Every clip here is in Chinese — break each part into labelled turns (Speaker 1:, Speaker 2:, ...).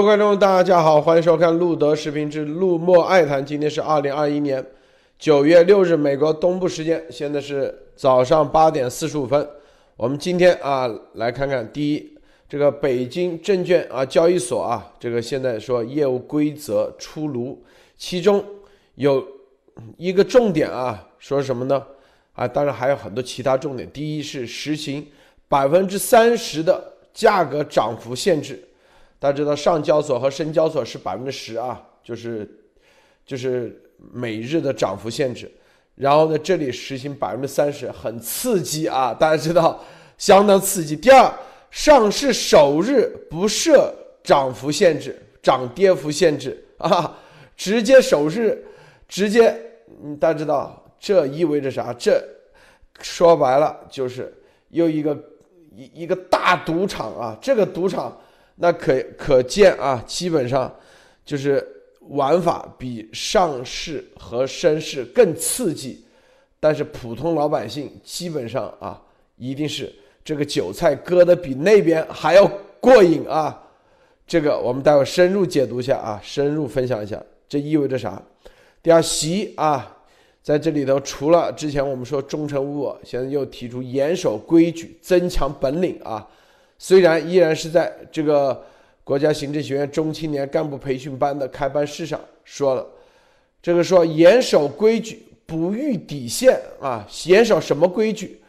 Speaker 1: 各位观众，大家好，欢迎收看路德视频之路莫爱谈。今天是二零二一年九月六日，美国东部时间，现在是早上八点四十五分。我们今天啊，来看看第一，这个北京证券啊交易所啊，这个现在说业务规则出炉，其中有一个重点啊，说什么呢？啊，当然还有很多其他重点。第一是实行百分之三十的价格涨幅限制。大家知道上交所和深交所是百分之十啊，就是就是每日的涨幅限制。然后呢，这里实行百分之三十，很刺激啊！大家知道，相当刺激。第二，上市首日不设涨幅限制、涨跌幅限制啊，直接首日直接，嗯，大家知道这意味着啥？这说白了就是又一个一一个大赌场啊！这个赌场。那可可见啊，基本上就是玩法比上市和深市更刺激，但是普通老百姓基本上啊，一定是这个韭菜割的比那边还要过瘾啊！这个我们待会深入解读一下啊，深入分享一下，这意味着啥？第二，习啊，在这里头除了之前我们说忠诚无我，现在又提出严守规矩，增强本领啊。虽然依然是在这个国家行政学院中青年干部培训班的开班式上说了，这个说严守规矩，不逾底线啊！严守什么规矩？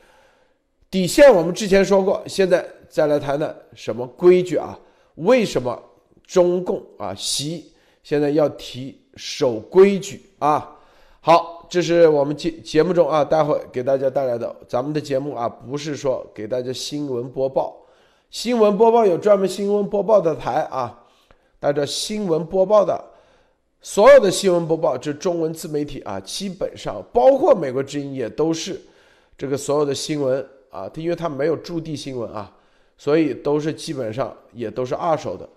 Speaker 1: 底线我们之前说过，现在再来谈谈什么规矩啊？为什么中共啊习现在要提守规矩啊？好，这是我们节节目中啊，待会给大家带来的咱们的节目啊，不是说给大家新闻播报。新闻播报有专门新闻播报的台啊，带着新闻播报的所有的新闻播报，这中文自媒体啊，基本上包括美国之音也都是这个所有的新闻啊，它因为它没有驻地新闻啊，所以都是基本上也都是二手的。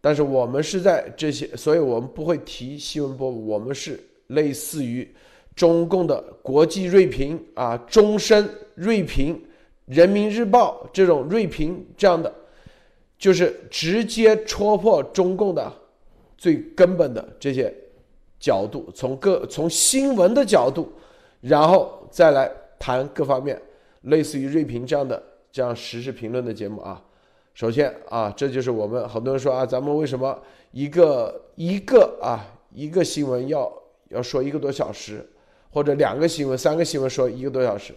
Speaker 1: 但是我们是在这些，所以我们不会提新闻播，我们是类似于中共的国际锐评啊，终身锐评。人民日报这种锐评这样的，就是直接戳破中共的最根本的这些角度，从各从新闻的角度，然后再来谈各方面，类似于锐评这样的这样时事评论的节目啊。首先啊，这就是我们很多人说啊，咱们为什么一个一个啊一个新闻要要说一个多小时，或者两个新闻、三个新闻说一个多小时？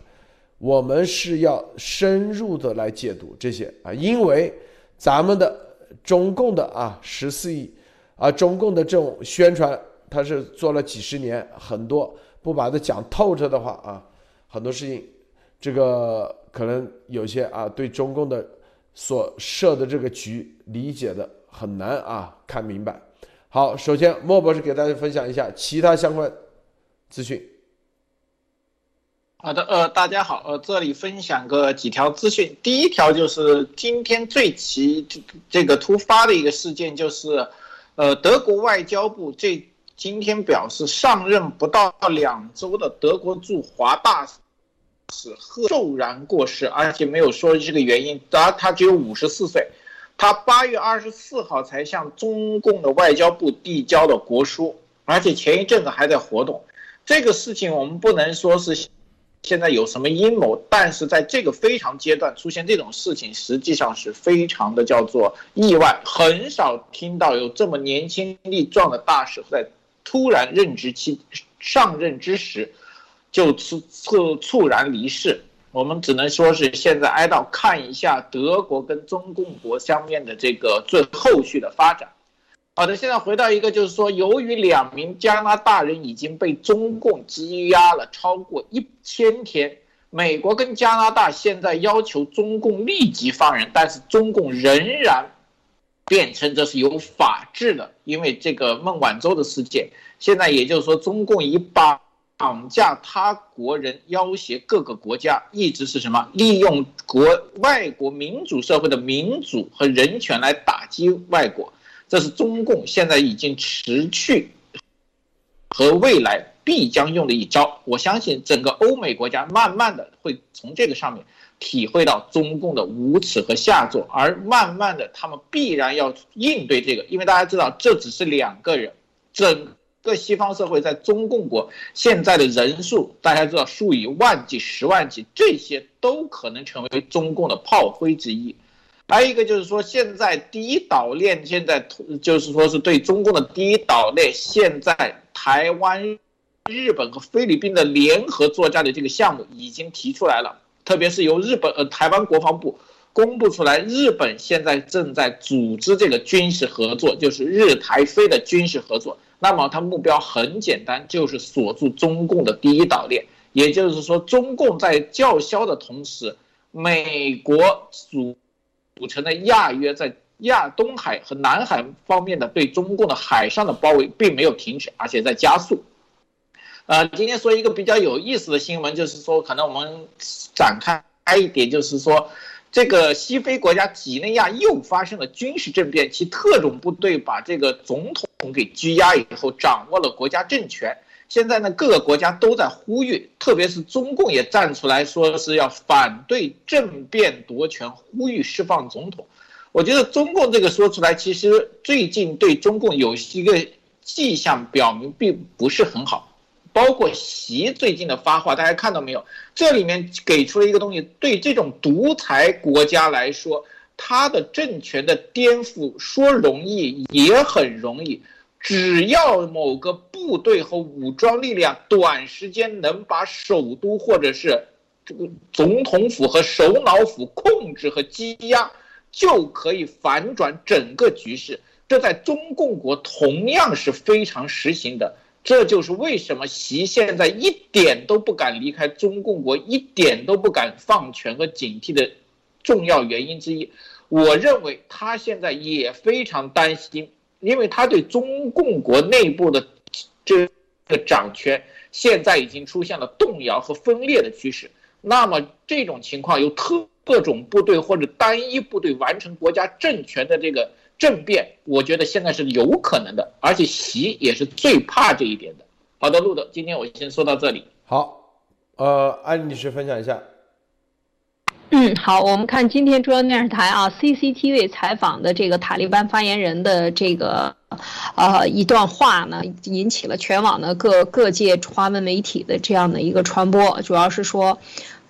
Speaker 1: 我们是要深入的来解读这些啊，因为咱们的中共的啊十四亿啊，中共的这种宣传，它是做了几十年，很多不把它讲透彻的话啊，很多事情，这个可能有些啊，对中共的所设的这个局理解的很难啊，看明白。好，首先莫博士给大家分享一下其他相关资讯。
Speaker 2: 好的，呃，大家好，呃，这里分享个几条资讯。第一条就是今天最奇这个突发的一个事件，就是，呃，德国外交部这今天表示，上任不到两周的德国驻华大使赫骤然过世，而且没有说这个原因。他他只有五十四岁，他八月二十四号才向中共的外交部递交的国书，而且前一阵子还在活动。这个事情我们不能说是。现在有什么阴谋？但是在这个非常阶段出现这种事情，实际上是非常的叫做意外。很少听到有这么年轻力壮的大使在突然任职期上任之时就猝猝猝然离世。我们只能说是现在哀悼，看一下德国跟中共国相面的这个最后续的发展。好的，现在回到一个，就是说，由于两名加拿大人已经被中共羁押了超过一千天，美国跟加拿大现在要求中共立即放人，但是中共仍然辩称这是有法治的，因为这个孟晚舟的事件，现在也就是说，中共以绑绑架他国人要挟各个国家，一直是什么？利用国外国民主社会的民主和人权来打击外国。这是中共现在已经持续和未来必将用的一招。我相信整个欧美国家慢慢的会从这个上面体会到中共的无耻和下作，而慢慢的他们必然要应对这个，因为大家知道这只是两个人，整个西方社会在中共国现在的人数，大家知道数以万计、十万计，这些都可能成为中共的炮灰之一。还有一个就是说，现在第一岛链现在就是说是对中共的第一岛链，现在台湾、日本和菲律宾的联合作战的这个项目已经提出来了。特别是由日本呃台湾国防部公布出来，日本现在正在组织这个军事合作，就是日台菲的军事合作。那么它目标很简单，就是锁住中共的第一岛链。也就是说，中共在叫嚣的同时，美国组组成的亚约在亚东海和南海方面的对中共的海上的包围并没有停止，而且在加速。呃，今天说一个比较有意思的新闻，就是说，可能我们展开一点，就是说，这个西非国家几内亚又发生了军事政变，其特种部队把这个总统给拘押以后，掌握了国家政权。现在呢，各个国家都在呼吁，特别是中共也站出来说是要反对政变夺权，呼吁释放总统。我觉得中共这个说出来，其实最近对中共有一个迹象表明并不是很好。包括习最近的发话，大家看到没有？这里面给出了一个东西，对这种独裁国家来说，他的政权的颠覆说容易也很容易，只要某个部队和武装力量短时间能把首都或者是这个总统府和首脑府控制和羁押，就可以反转整个局势。这在中共国同样是非常实行的。这就是为什么习现在一点都不敢离开中共国，一点都不敢放权和警惕的重要原因之一。我认为他现在也非常担心，因为他对中共国内部的这个掌权现在已经出现了动摇和分裂的趋势。那么这种情况由特各种部队或者单一部队完成国家政权的这个。政变，我觉得现在是有可能的，而且习也是最怕这一点的。好的，路德，今天我先说到这里。
Speaker 1: 好，呃，安女士分享一下。
Speaker 3: 嗯，好，我们看今天中央电视台啊 CCTV 采访的这个塔利班发言人的这个呃一段话呢，引起了全网的各各界华文媒体的这样的一个传播，主要是说。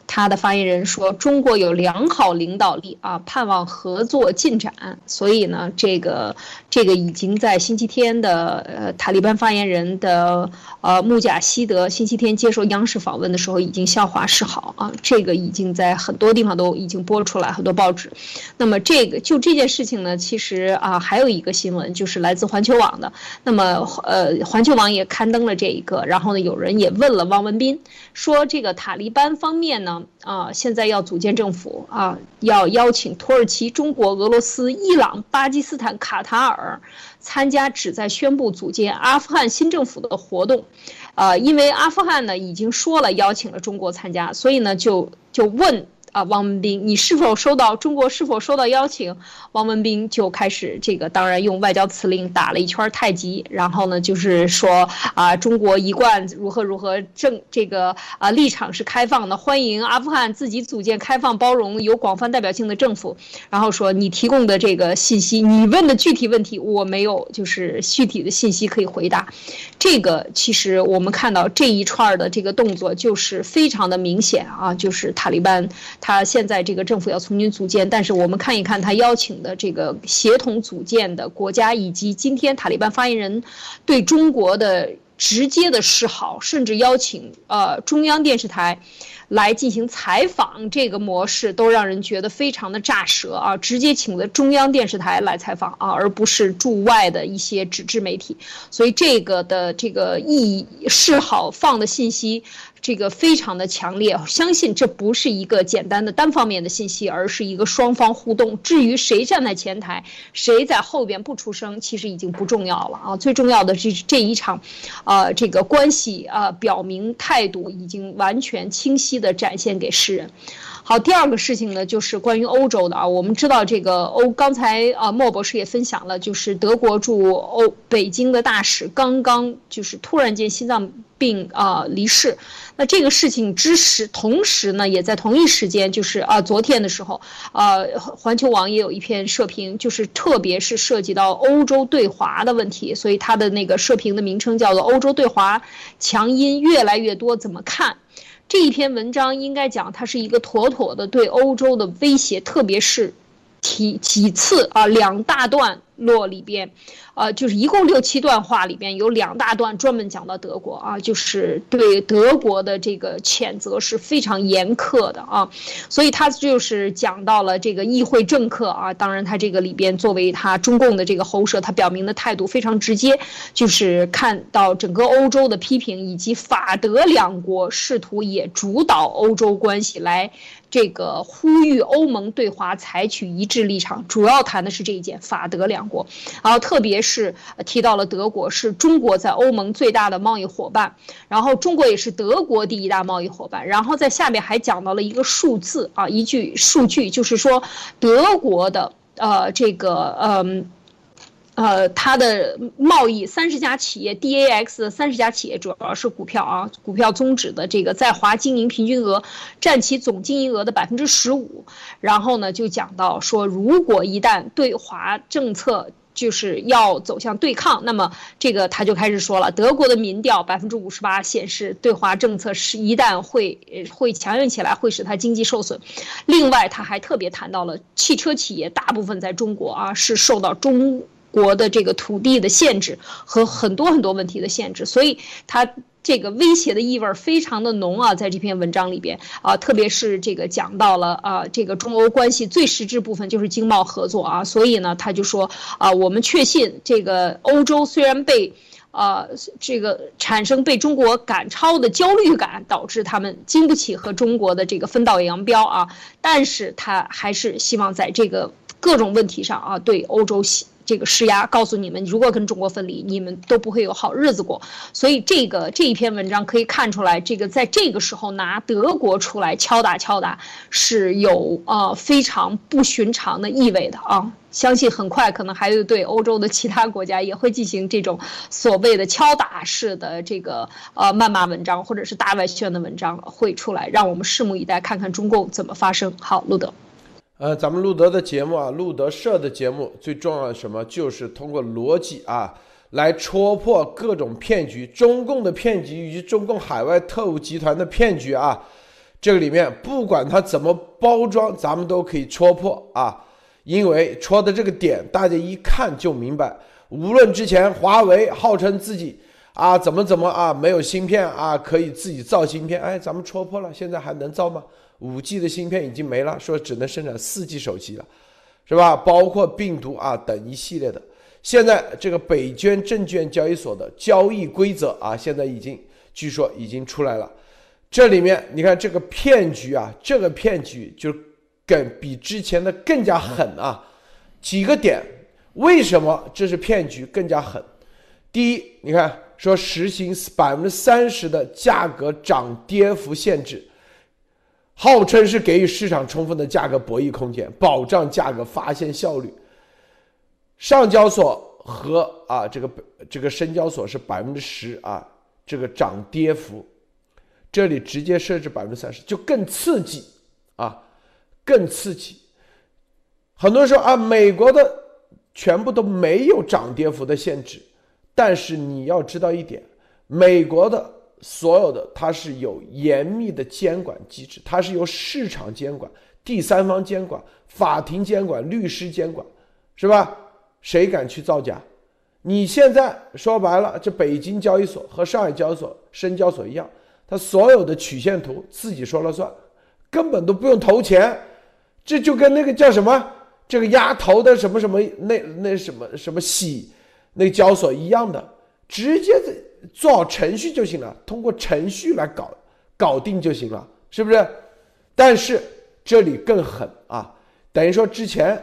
Speaker 3: 他的发言人说：“中国有良好领导力啊，盼望合作进展。所以呢，这个这个已经在星期天的呃塔利班发言人的呃穆贾希德星期天接受央视访问的时候已经笑话示好啊，这个已经在很多地方都已经播出来，很多报纸。那么这个就这件事情呢，其实啊还有一个新闻就是来自环球网的。那么呃环球网也刊登了这一个，然后呢有人也问了汪文斌，说这个塔利班方面呢。”啊，现在要组建政府啊，要邀请土耳其、中国、俄罗斯、伊朗、巴基斯坦、卡塔尔参加，旨在宣布组建阿富汗新政府的活动。呃，因为阿富汗呢已经说了邀请了中国参加，所以呢就就问。啊，汪文斌，你是否收到中国是否收到邀请？汪文斌就开始这个，当然用外交辞令打了一圈太极，然后呢，就是说啊，中国一贯如何如何正这个啊立场是开放的，欢迎阿富汗自己组建开放、包容、有广泛代表性的政府。然后说你提供的这个信息，你问的具体问题，我没有就是具体的信息可以回答。这个其实我们看到这一串的这个动作，就是非常的明显啊，就是塔利班。他现在这个政府要重新组建，但是我们看一看他邀请的这个协同组建的国家，以及今天塔利班发言人对中国的直接的示好，甚至邀请呃中央电视台。来进行采访，这个模式都让人觉得非常的炸舌啊！直接请的中央电视台来采访啊，而不是驻外的一些纸质媒体，所以这个的这个意义示好放的信息，这个非常的强烈。相信这不是一个简单的单方面的信息，而是一个双方互动。至于谁站在前台，谁在后边不出声，其实已经不重要了啊！最重要的是这一场，呃，这个关系啊，表明态度已经完全清晰。晰的展现给世人。好，第二个事情呢，就是关于欧洲的啊。我们知道这个欧，刚才啊莫博士也分享了，就是德国驻欧北京的大使刚刚就是突然间心脏病啊离世。那这个事情之时，同时呢，也在同一时间，就是啊昨天的时候，呃环球网也有一篇社评，就是特别是涉及到欧洲对华的问题，所以它的那个社评的名称叫做《欧洲对华强音越来越多，怎么看》。这一篇文章应该讲，它是一个妥妥的对欧洲的威胁，特别是，提几次啊两大段。落里边，呃，就是一共六七段话里边有两大段专门讲到德国啊，就是对德国的这个谴责是非常严苛的啊，所以他就是讲到了这个议会政客啊，当然他这个里边作为他中共的这个喉舌，他表明的态度非常直接，就是看到整个欧洲的批评以及法德两国试图也主导欧洲关系来。这个呼吁欧盟对华采取一致立场，主要谈的是这一件法德两国，然后特别是提到了德国是中国在欧盟最大的贸易伙伴，然后中国也是德国第一大贸易伙伴，然后在下面还讲到了一个数字啊，一句数据就是说德国的呃这个嗯。呃，它的贸易三十家企业，DAX 三十家企业主要是股票啊，股票宗旨的这个在华经营平均额占其总经营额的百分之十五。然后呢，就讲到说，如果一旦对华政策就是要走向对抗，那么这个他就开始说了，德国的民调百分之五十八显示，对华政策是一旦会会强硬起来，会使他经济受损。另外，他还特别谈到了汽车企业大部分在中国啊是受到中。国的这个土地的限制和很多很多问题的限制，所以他这个威胁的意味非常的浓啊，在这篇文章里边啊，特别是这个讲到了啊，这个中欧关系最实质部分就是经贸合作啊，所以呢，他就说啊，我们确信这个欧洲虽然被啊这个产生被中国赶超的焦虑感，导致他们经不起和中国的这个分道扬镳啊，但是他还是希望在这个各种问题上啊，对欧洲。这个施压，告诉你们，如果跟中国分离，你们都不会有好日子过。所以，这个这一篇文章可以看出来，这个在这个时候拿德国出来敲打敲打，是有啊非常不寻常的意味的啊。相信很快可能还有对欧洲的其他国家也会进行这种所谓的敲打式的这个呃谩骂文章，或者是大外宣的文章会出来，让我们拭目以待，看看中共怎么发生。好，路德。
Speaker 1: 呃，咱们路德的节目啊，路德社的节目最重要的什么？就是通过逻辑啊，来戳破各种骗局，中共的骗局以及中共海外特务集团的骗局啊。这个里面不管它怎么包装，咱们都可以戳破啊。因为戳的这个点，大家一看就明白。无论之前华为号称自己啊怎么怎么啊没有芯片啊，可以自己造芯片，哎，咱们戳破了，现在还能造吗？五 G 的芯片已经没了，说只能生产四 G 手机了，是吧？包括病毒啊等一系列的。现在这个北娟证券交易所的交易规则啊，现在已经据说已经出来了。这里面你看这个骗局啊，这个骗局就更比之前的更加狠啊。几个点，为什么这是骗局更加狠？第一，你看说实行百分之三十的价格涨跌幅限制。号称是给予市场充分的价格博弈空间，保障价格发现效率。上交所和啊这个这个深交所是百分之十啊，这个涨跌幅，这里直接设置百分之三十，就更刺激啊，更刺激。很多人说啊，美国的全部都没有涨跌幅的限制，但是你要知道一点，美国的。所有的它是有严密的监管机制，它是由市场监管、第三方监管、法庭监管、律师监管，是吧？谁敢去造假？你现在说白了，这北京交易所和上海交易所、深交所一样，它所有的曲线图自己说了算，根本都不用投钱，这就跟那个叫什么这个压头的什么什么那那什么什么喜那交所一样的，直接在。做好程序就行了，通过程序来搞搞定就行了，是不是？但是这里更狠啊，等于说之前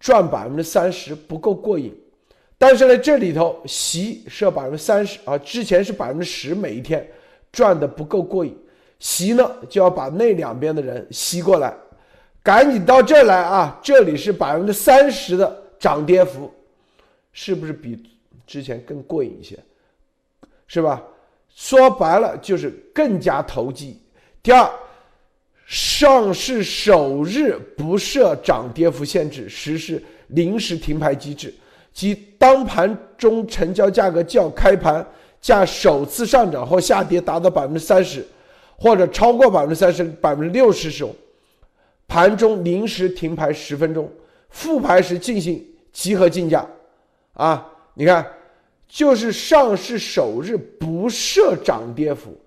Speaker 1: 赚百分之三十不够过瘾，但是呢这里头息设百分之三十啊，之前是百分之十每一天赚的不够过瘾，吸呢就要把那两边的人吸过来，赶紧到这儿来啊！这里是百分之三十的涨跌幅，是不是比之前更过瘾一些？是吧？说白了就是更加投机。第二，上市首日不设涨跌幅限制，实施临时停牌机制，即当盘中成交价格较开盘价首次上涨或下跌达到百分之三十，或者超过百分之三十、百分之六十时，盘中临时停牌十分钟，复牌时进行集合竞价。啊，你看。就是上市首日不设涨跌幅，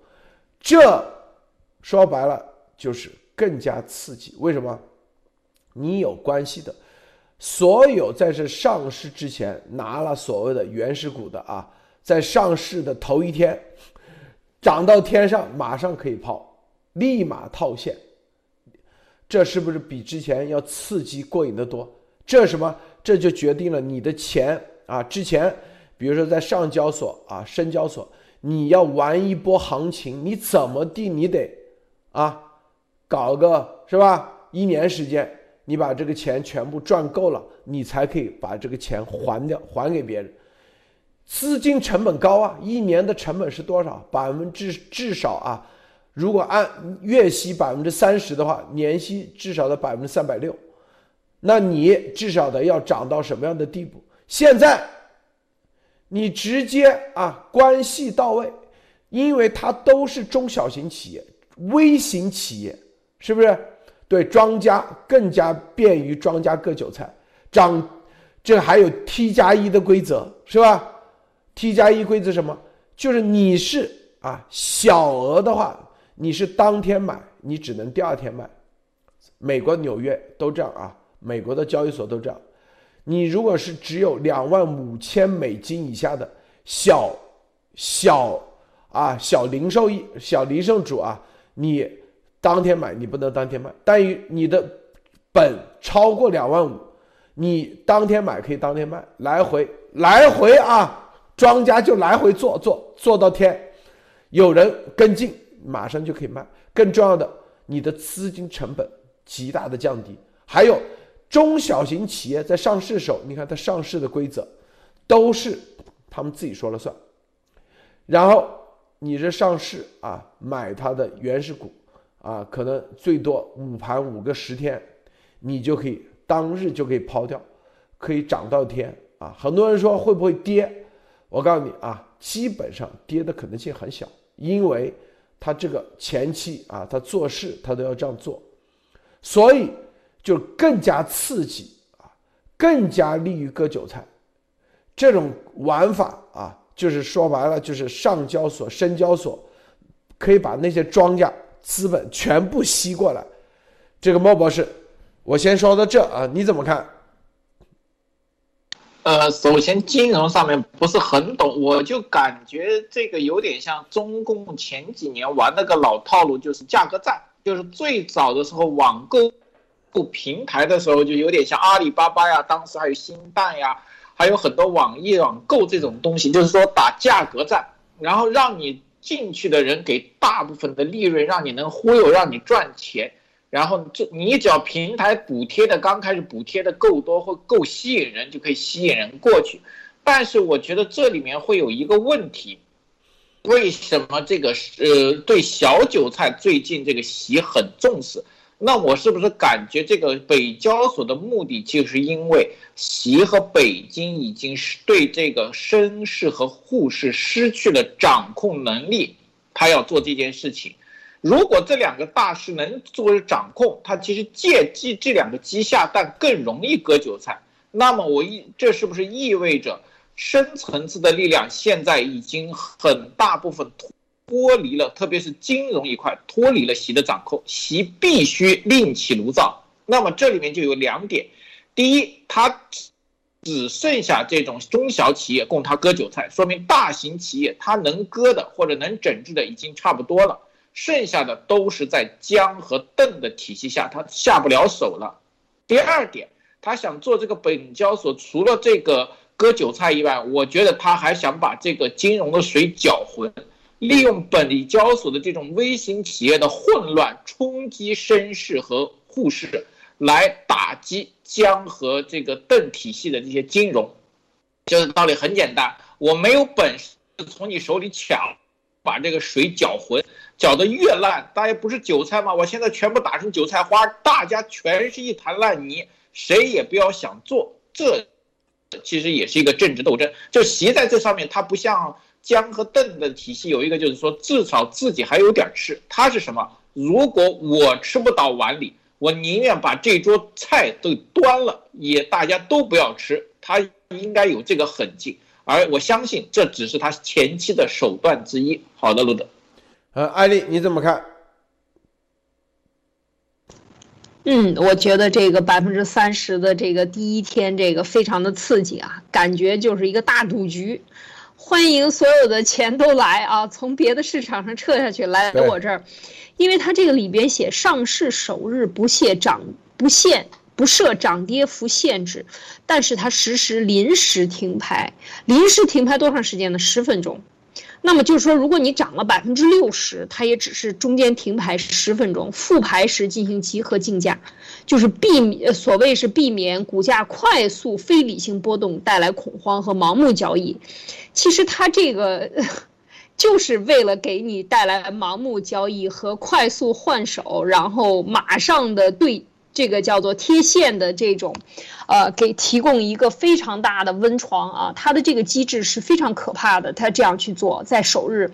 Speaker 1: 这说白了就是更加刺激。为什么？你有关系的，所有在这上市之前拿了所谓的原始股的啊，在上市的头一天涨到天上，马上可以抛，立马套现。这是不是比之前要刺激过瘾的多？这什么？这就决定了你的钱啊，之前。比如说在上交所啊、深交所，你要玩一波行情，你怎么地你得啊，搞个是吧？一年时间，你把这个钱全部赚够了，你才可以把这个钱还掉，还给别人。资金成本高啊，一年的成本是多少？百分之至少啊，如果按月息百分之三十的话，年息至少的百分之三百六，那你至少得要涨到什么样的地步？现在。你直接啊，关系到位，因为它都是中小型企业、微型企业，是不是？对庄家更加便于庄家割韭菜，涨，这还有 T 加一的规则，是吧？T 加一规则什么？就是你是啊，小额的话，你是当天买，你只能第二天卖。美国纽约都这样啊，美国的交易所都这样。你如果是只有两万五千美金以下的小小啊小零售业小零售主啊，你当天买你不能当天卖，但于你的本超过两万五，你当天买可以当天卖，来回来回啊，庄家就来回做做做到天，有人跟进马上就可以卖。更重要的，你的资金成本极大的降低，还有。中小型企业在上市的时候，你看它上市的规则，都是他们自己说了算。然后你这上市啊，买它的原始股啊，可能最多五盘五个十天，你就可以当日就可以抛掉，可以涨到天啊。很多人说会不会跌？我告诉你啊，基本上跌的可能性很小，因为它这个前期啊，它做事它都要这样做，所以。就更加刺激啊，更加利于割韭菜，这种玩法啊，就是说白了，就是上交所、深交所可以把那些庄家资本全部吸过来。这个莫博士，我先说到这啊，你怎么看？
Speaker 2: 呃，首先金融上面不是很懂，我就感觉这个有点像中共前几年玩那个老套路，就是价格战，就是最早的时候网购。平台的时候就有点像阿里巴巴呀，当时还有新蛋呀，还有很多网易网购这种东西，就是说打价格战，然后让你进去的人给大部分的利润，让你能忽悠，让你赚钱，然后这你只要平台补贴的刚开始补贴的够多或够吸引人，就可以吸引人过去。但是我觉得这里面会有一个问题，为什么这个呃对小韭菜最近这个席很重视？那我是不是感觉这个北交所的目的，就是因为习和北京已经是对这个深市和沪市失去了掌控能力，他要做这件事情。如果这两个大师能作为掌控，他其实借机这两个鸡下蛋更容易割韭菜。那么我意这是不是意味着深层次的力量现在已经很大部分脱？离了，特别是金融一块脱离了习的掌控，习必须另起炉灶。那么这里面就有两点：第一，他只剩下这种中小企业供他割韭菜，说明大型企业他能割的或者能整治的已经差不多了，剩下的都是在江和邓的体系下，他下不了手了。第二点，他想做这个本交所，除了这个割韭菜以外，我觉得他还想把这个金融的水搅浑。利用本交所的这种微型企业的混乱，冲击绅士和沪市，来打击江和这个邓体系的这些金融。这个道理很简单，我没有本事从你手里抢，把这个水搅浑，搅得越烂，大家不是韭菜吗？我现在全部打成韭菜花，大家全是一滩烂泥，谁也不要想做。这其实也是一个政治斗争。就习在这上面，他不像江和邓的体系，有一个就是说，至少自己还有点吃。他是什么？如果我吃不到碗里，我宁愿把这桌菜都端了，也大家都不要吃。他应该有这个狠劲，而我相信这只是他前期的手段之一。好的，路德，
Speaker 1: 呃，艾丽你怎么看？
Speaker 3: 嗯，我觉得这个百分之三十的这个第一天，这个非常的刺激啊，感觉就是一个大赌局，欢迎所有的钱都来啊，从别的市场上撤下去来我这儿，因为它这个里边写上市首日不限涨不限。不设涨跌幅限制，但是它实时临时停牌。临时停牌多长时间呢？十分钟。那么就是说，如果你涨了百分之六十，它也只是中间停牌十分钟，复牌时进行集合竞价，就是避免所谓是避免股价快速非理性波动带来恐慌和盲目交易。其实它这个 就是为了给你带来盲目交易和快速换手，然后马上的对。这个叫做贴现的这种，呃，给提供一个非常大的温床啊，它的这个机制是非常可怕的。它这样去做，在首日，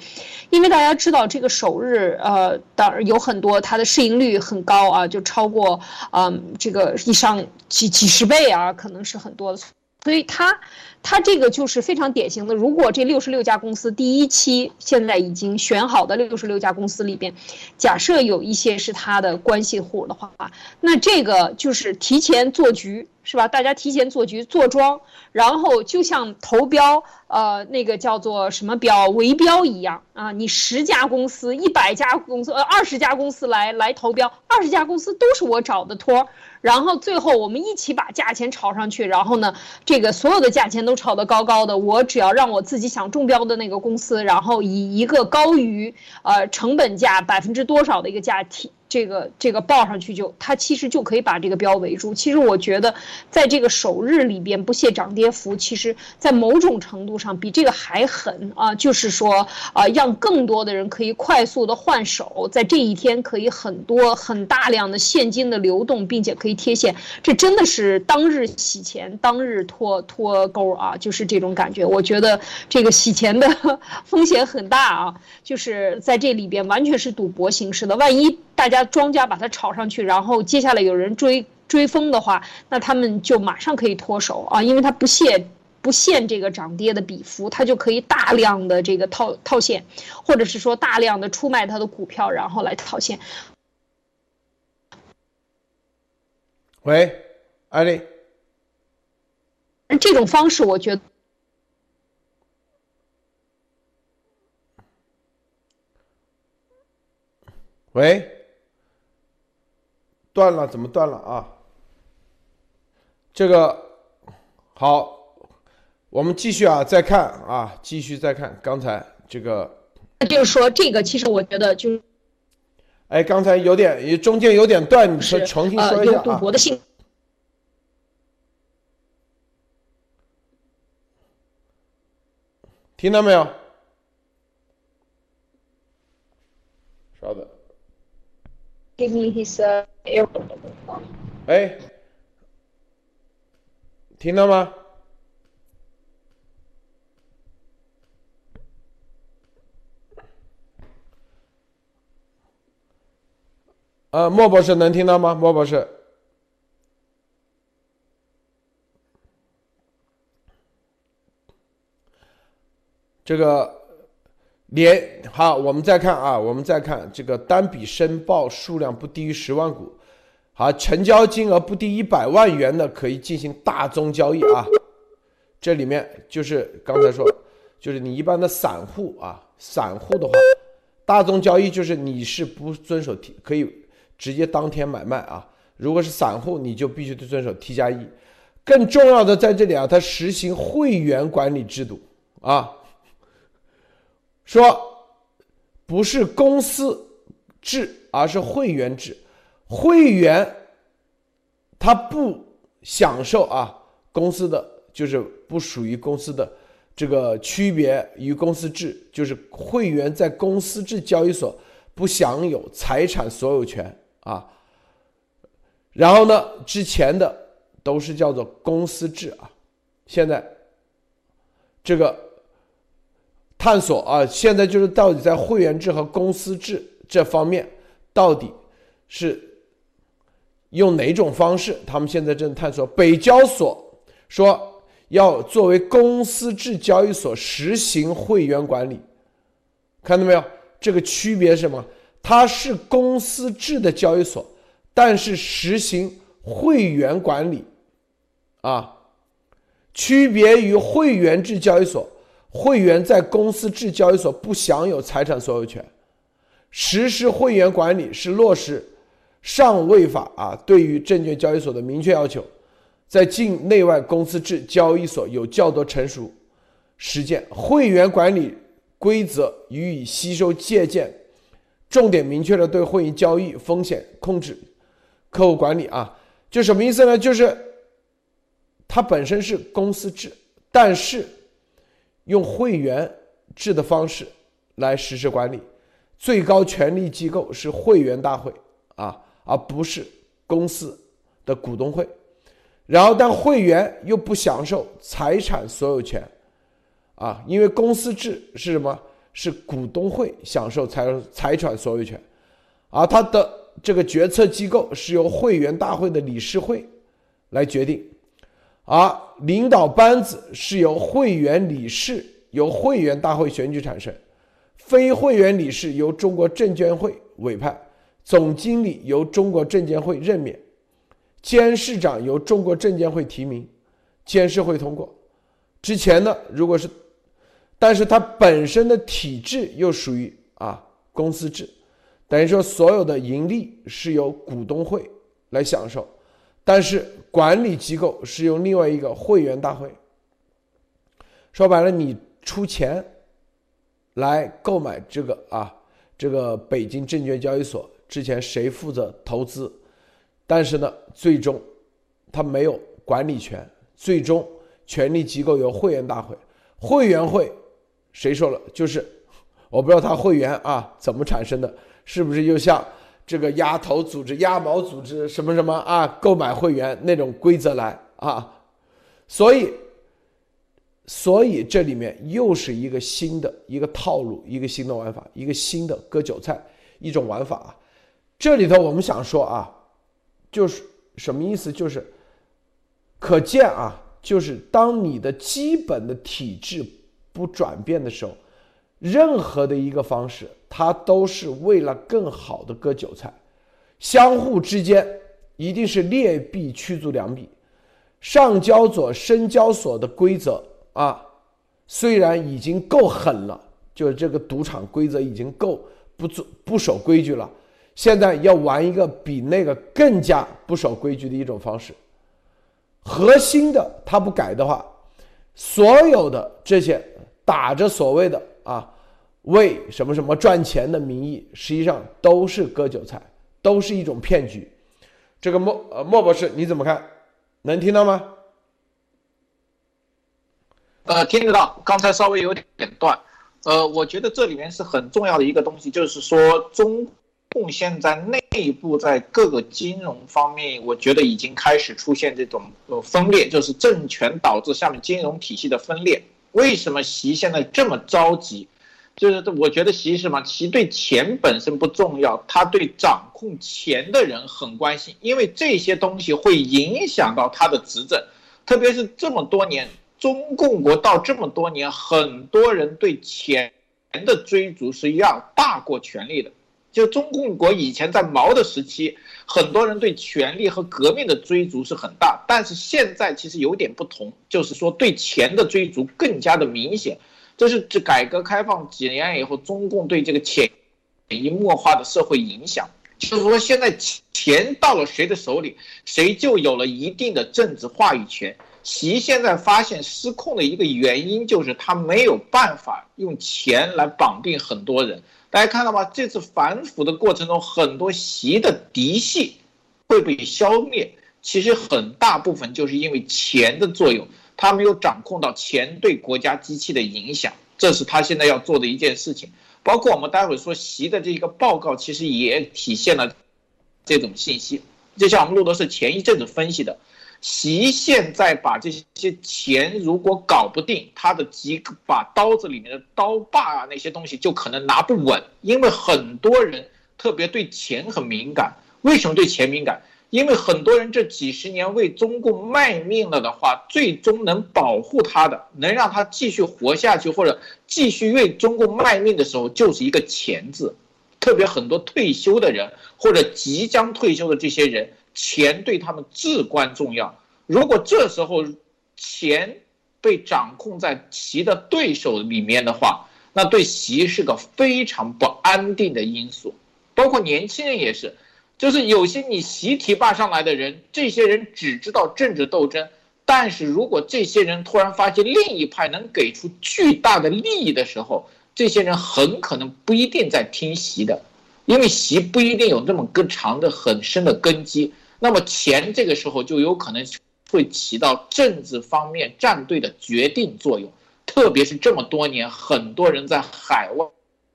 Speaker 3: 因为大家知道这个首日，呃，当然有很多它的市盈率很高啊，就超过，嗯，这个以上几几十倍啊，可能是很多的。所以它，它这个就是非常典型的。如果这六十六家公司第一期现在已经选好的六十六家公司里边，假设有一些是他的关系户的话，那这个就是提前做局。是吧？大家提前做局、做庄，然后就像投标，呃，那个叫做什么标、围标一样啊。你十家公司、一百家公司、呃二十家公司来来投标，二十家公司都是我找的托，然后最后我们一起把价钱炒上去，然后呢，这个所有的价钱都炒得高高的，我只要让我自己想中标的那个公司，然后以一个高于呃成本价百分之多少的一个价提。这个这个报上去就，它其实就可以把这个标围住。其实我觉得，在这个首日里边不限涨跌幅，其实在某种程度上比这个还狠啊！就是说啊，让更多的人可以快速的换手，在这一天可以很多很大量的现金的流动，并且可以贴现。这真的是当日洗钱，当日脱脱钩啊！就是这种感觉。我觉得这个洗钱的 风险很大啊，就是在这里边完全是赌博形式的，万一大家。庄家把它炒上去，然后接下来有人追追风的话，那他们就马上可以脱手啊，因为它不限不限这个涨跌的比幅，它就可以大量的这个套套现，或者是说大量的出卖它的股票，然后来套现。
Speaker 1: 喂，艾丽，
Speaker 3: 这种方式我觉得。
Speaker 1: 喂。断了，怎么断了啊？这个好，我们继续啊，再看啊，继续再看刚才这个。
Speaker 3: 那就是说，这个其实我觉得就，
Speaker 1: 哎，刚才有点中间有点断，你说重新说一下啊。
Speaker 3: 赌博的性。
Speaker 1: 听到没有？稍等。
Speaker 3: Give me his uh, air.
Speaker 1: 哎，听到吗？呃，莫博士能听到吗？莫博士，这个。连好，我们再看啊，我们再看这个单笔申报数量不低于十万股，好，成交金额不低于一百万元的可以进行大宗交易啊。这里面就是刚才说，就是你一般的散户啊，散户的话，大宗交易就是你是不遵守 T，可以直接当天买卖啊。如果是散户，你就必须得遵守 T 加一。更重要的在这里啊，它实行会员管理制度啊。说不是公司制，而是会员制。会员他不享受啊公司的，就是不属于公司的这个区别于公司制，就是会员在公司制交易所不享有财产所有权啊。然后呢，之前的都是叫做公司制啊，现在这个探索啊，现在就是到底在会员制和公司制这方面，到底是用哪种方式？他们现在正探索。北交所说要作为公司制交易所实行会员管理，看到没有？这个区别是什么？它是公司制的交易所。但是实行会员管理，啊，区别于会员制交易所，会员在公司制交易所不享有财产所有权。实施会员管理是落实上位法啊对于证券交易所的明确要求，在境内外公司制交易所有较多成熟实践，会员管理规则予以吸收借鉴，重点明确了对会员交易风险控制。客户管理啊，就什么意思呢？就是它本身是公司制，但是用会员制的方式来实施管理，最高权力机构是会员大会啊，而不是公司的股东会。然后，但会员又不享受财产所有权啊，因为公司制是什么？是股东会享受财财产所有权，而它的。这个决策机构是由会员大会的理事会来决定，而领导班子是由会员理事由会员大会选举产生，非会员理事由中国证监会委派，总经理由中国证监会任免，监事长由中国证监会提名，监事会通过。之前呢，如果是，但是它本身的体制又属于啊公司制。等于说，所有的盈利是由股东会来享受，但是管理机构是由另外一个会员大会。说白了，你出钱来购买这个啊，这个北京证券交易所之前谁负责投资？但是呢，最终他没有管理权，最终权力机构由会员大会。会员会谁说了？就是我不知道他会员啊怎么产生的。是不是又像这个鸭头组织、鸭毛组织什么什么啊？购买会员那种规则来啊？所以，所以这里面又是一个新的一个套路，一个新的玩法，一个新的割韭菜一种玩法啊。这里头我们想说啊，就是什么意思？就是可见啊，就是当你的基本的体制不转变的时候。任何的一个方式，他都是为了更好的割韭菜，相互之间一定是劣币驱逐良币。上交所、深交所的规则啊，虽然已经够狠了，就是这个赌场规则已经够不做不守规矩了，现在要玩一个比那个更加不守规矩的一种方式。核心的他不改的话，所有的这些打着所谓的啊。为什么什么赚钱的名义，实际上都是割韭菜，都是一种骗局。这个莫呃莫博士你怎么看？能听到吗？
Speaker 2: 呃，听得到，刚才稍微有点断。呃，我觉得这里面是很重要的一个东西，就是说中共现在内部在各个金融方面，我觉得已经开始出现这种呃分裂，就是政权导致下面金融体系的分裂。为什么习现在这么着急？就是我觉得习什么？习对钱本身不重要，他对掌控钱的人很关心，因为这些东西会影响到他的执政。特别是这么多年，中共国到这么多年，很多人对钱的追逐是要大过权力的。就中共国以前在毛的时期，很多人对权力和革命的追逐是很大，但是现在其实有点不同，就是说对钱的追逐更加的明显。这是这改革开放几年以后，中共对这个潜移默化的社会影响，就是说现在钱到了谁的手里，谁就有了一定的政治话语权。习现在发现失控的一个原因，就是他没有办法用钱来绑定很多人，大家看到吗？这次反腐的过程中，很多习的嫡系会被消灭，其实很大部分就是因为钱的作用，他没有掌控到钱对国家机器的影响，这是他现在要做的一件事情。包括我们待会说习的这个报告，其实也体现了这种信息。就像我们录的是前一阵子分析的，习现在把这些钱如果搞不定，他的几把刀子里面的刀把啊那些东西就可能拿不稳，因为很多人特别对钱很敏感。为什么对钱敏感？因为很多人这几十年为中共卖命了的话，最终能保护他的，能让他继续活下去或者继续为中共卖命的时候，就是一个钱字。特别很多退休的人或者即将退休的这些人，钱对他们至关重要。如果这时候钱被掌控在习的对手里面的话，那对习是个非常不安定的因素。包括年轻人也是。就是有些你习提拔上来的人，这些人只知道政治斗争，但是如果这些人突然发现另一派能给出巨大的利益的时候，这些人很可能不一定在听习的，因为习不一定有那么个长的很深的根基。那么钱这个时候就有可能会起到政治方面站队的决定作用，特别是这么多年，很多人在海外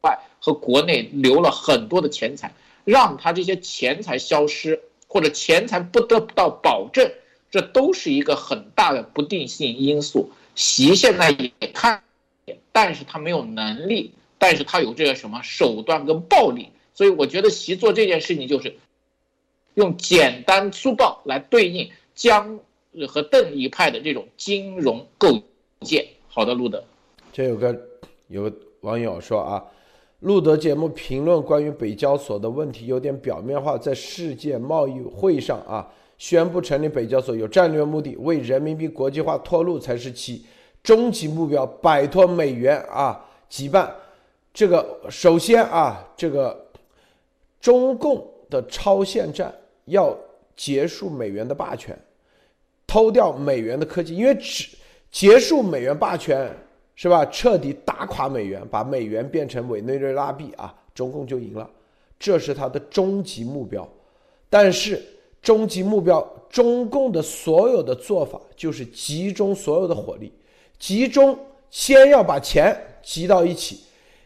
Speaker 2: 外和国内留了很多的钱财。让他这些钱财消失，或者钱财不得不到保证，这都是一个很大的不定性因素。习现在也看，但是他没有能力，但是他有这个什么手段跟暴力，所以我觉得习做这件事情就是用简单粗暴来对应江和邓一派的这种金融构建。好的，路德，
Speaker 1: 这有个有个网友说啊。路德节目评论关于北交所的问题有点表面化，在世界贸易会上啊，宣布成立北交所有战略目的，为人民币国际化脱路才是其终极目标，摆脱美元啊羁绊。这个首先啊，这个中共的超限战要结束美元的霸权，偷掉美元的科技，因为只结束美元霸权。是吧？彻底打垮美元，把美元变成委内瑞拉币啊，中共就赢了，这是他的终极目标。但是终极目标，中共的所有的做法就是集中所有的火力，集中先要把钱集到一起。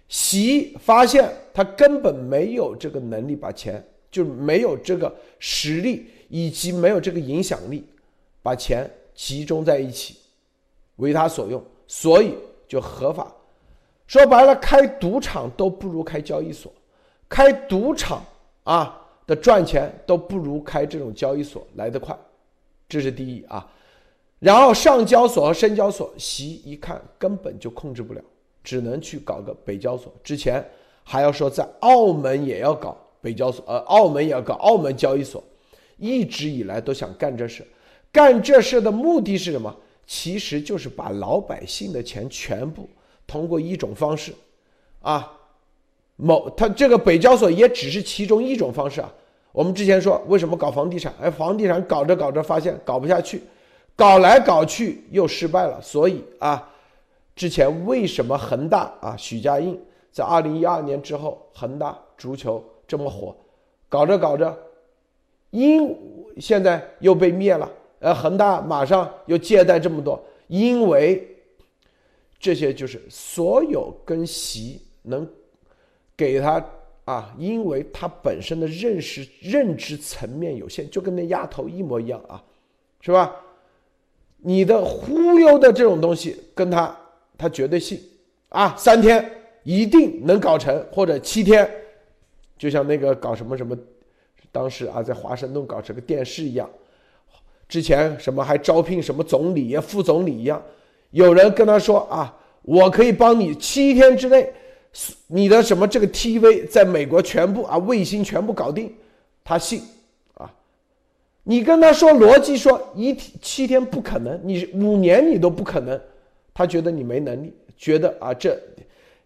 Speaker 1: 习发现他根本没有这个能力把钱，就没有这个实力，以及没有这个影响力，把钱集中在一起，为他所用，所以。就合法，说白了，开赌场都不如开交易所，开赌场啊的赚钱都不如开这种交易所来得快，这是第一啊。然后上交所和深交所，习一看根本就控制不了，只能去搞个北交所。之前还要说在澳门也要搞北交所，呃，澳门也要搞澳门交易所，一直以来都想干这事，干这事的目的是什么？其实就是把老百姓的钱全部通过一种方式，啊，某他这个北交所也只是其中一种方式啊。我们之前说为什么搞房地产，哎，房地产搞着搞着发现搞不下去，搞来搞去又失败了。所以啊，之前为什么恒大啊，许家印在二零一二年之后，恒大足球这么火，搞着搞着，因现在又被灭了。呃，恒大马上又借贷这么多，因为这些就是所有跟习能给他啊，因为他本身的认识认知层面有限，就跟那丫头一模一样啊，是吧？你的忽悠的这种东西，跟他他绝对信啊，三天一定能搞成，或者七天，就像那个搞什么什么，当时啊在华盛顿搞这个电视一样。之前什么还招聘什么总理呀、副总理一样，有人跟他说啊，我可以帮你七天之内，你的什么这个 TV 在美国全部啊卫星全部搞定，他信啊。你跟他说逻辑说一七天不可能，你五年你都不可能，他觉得你没能力，觉得啊这，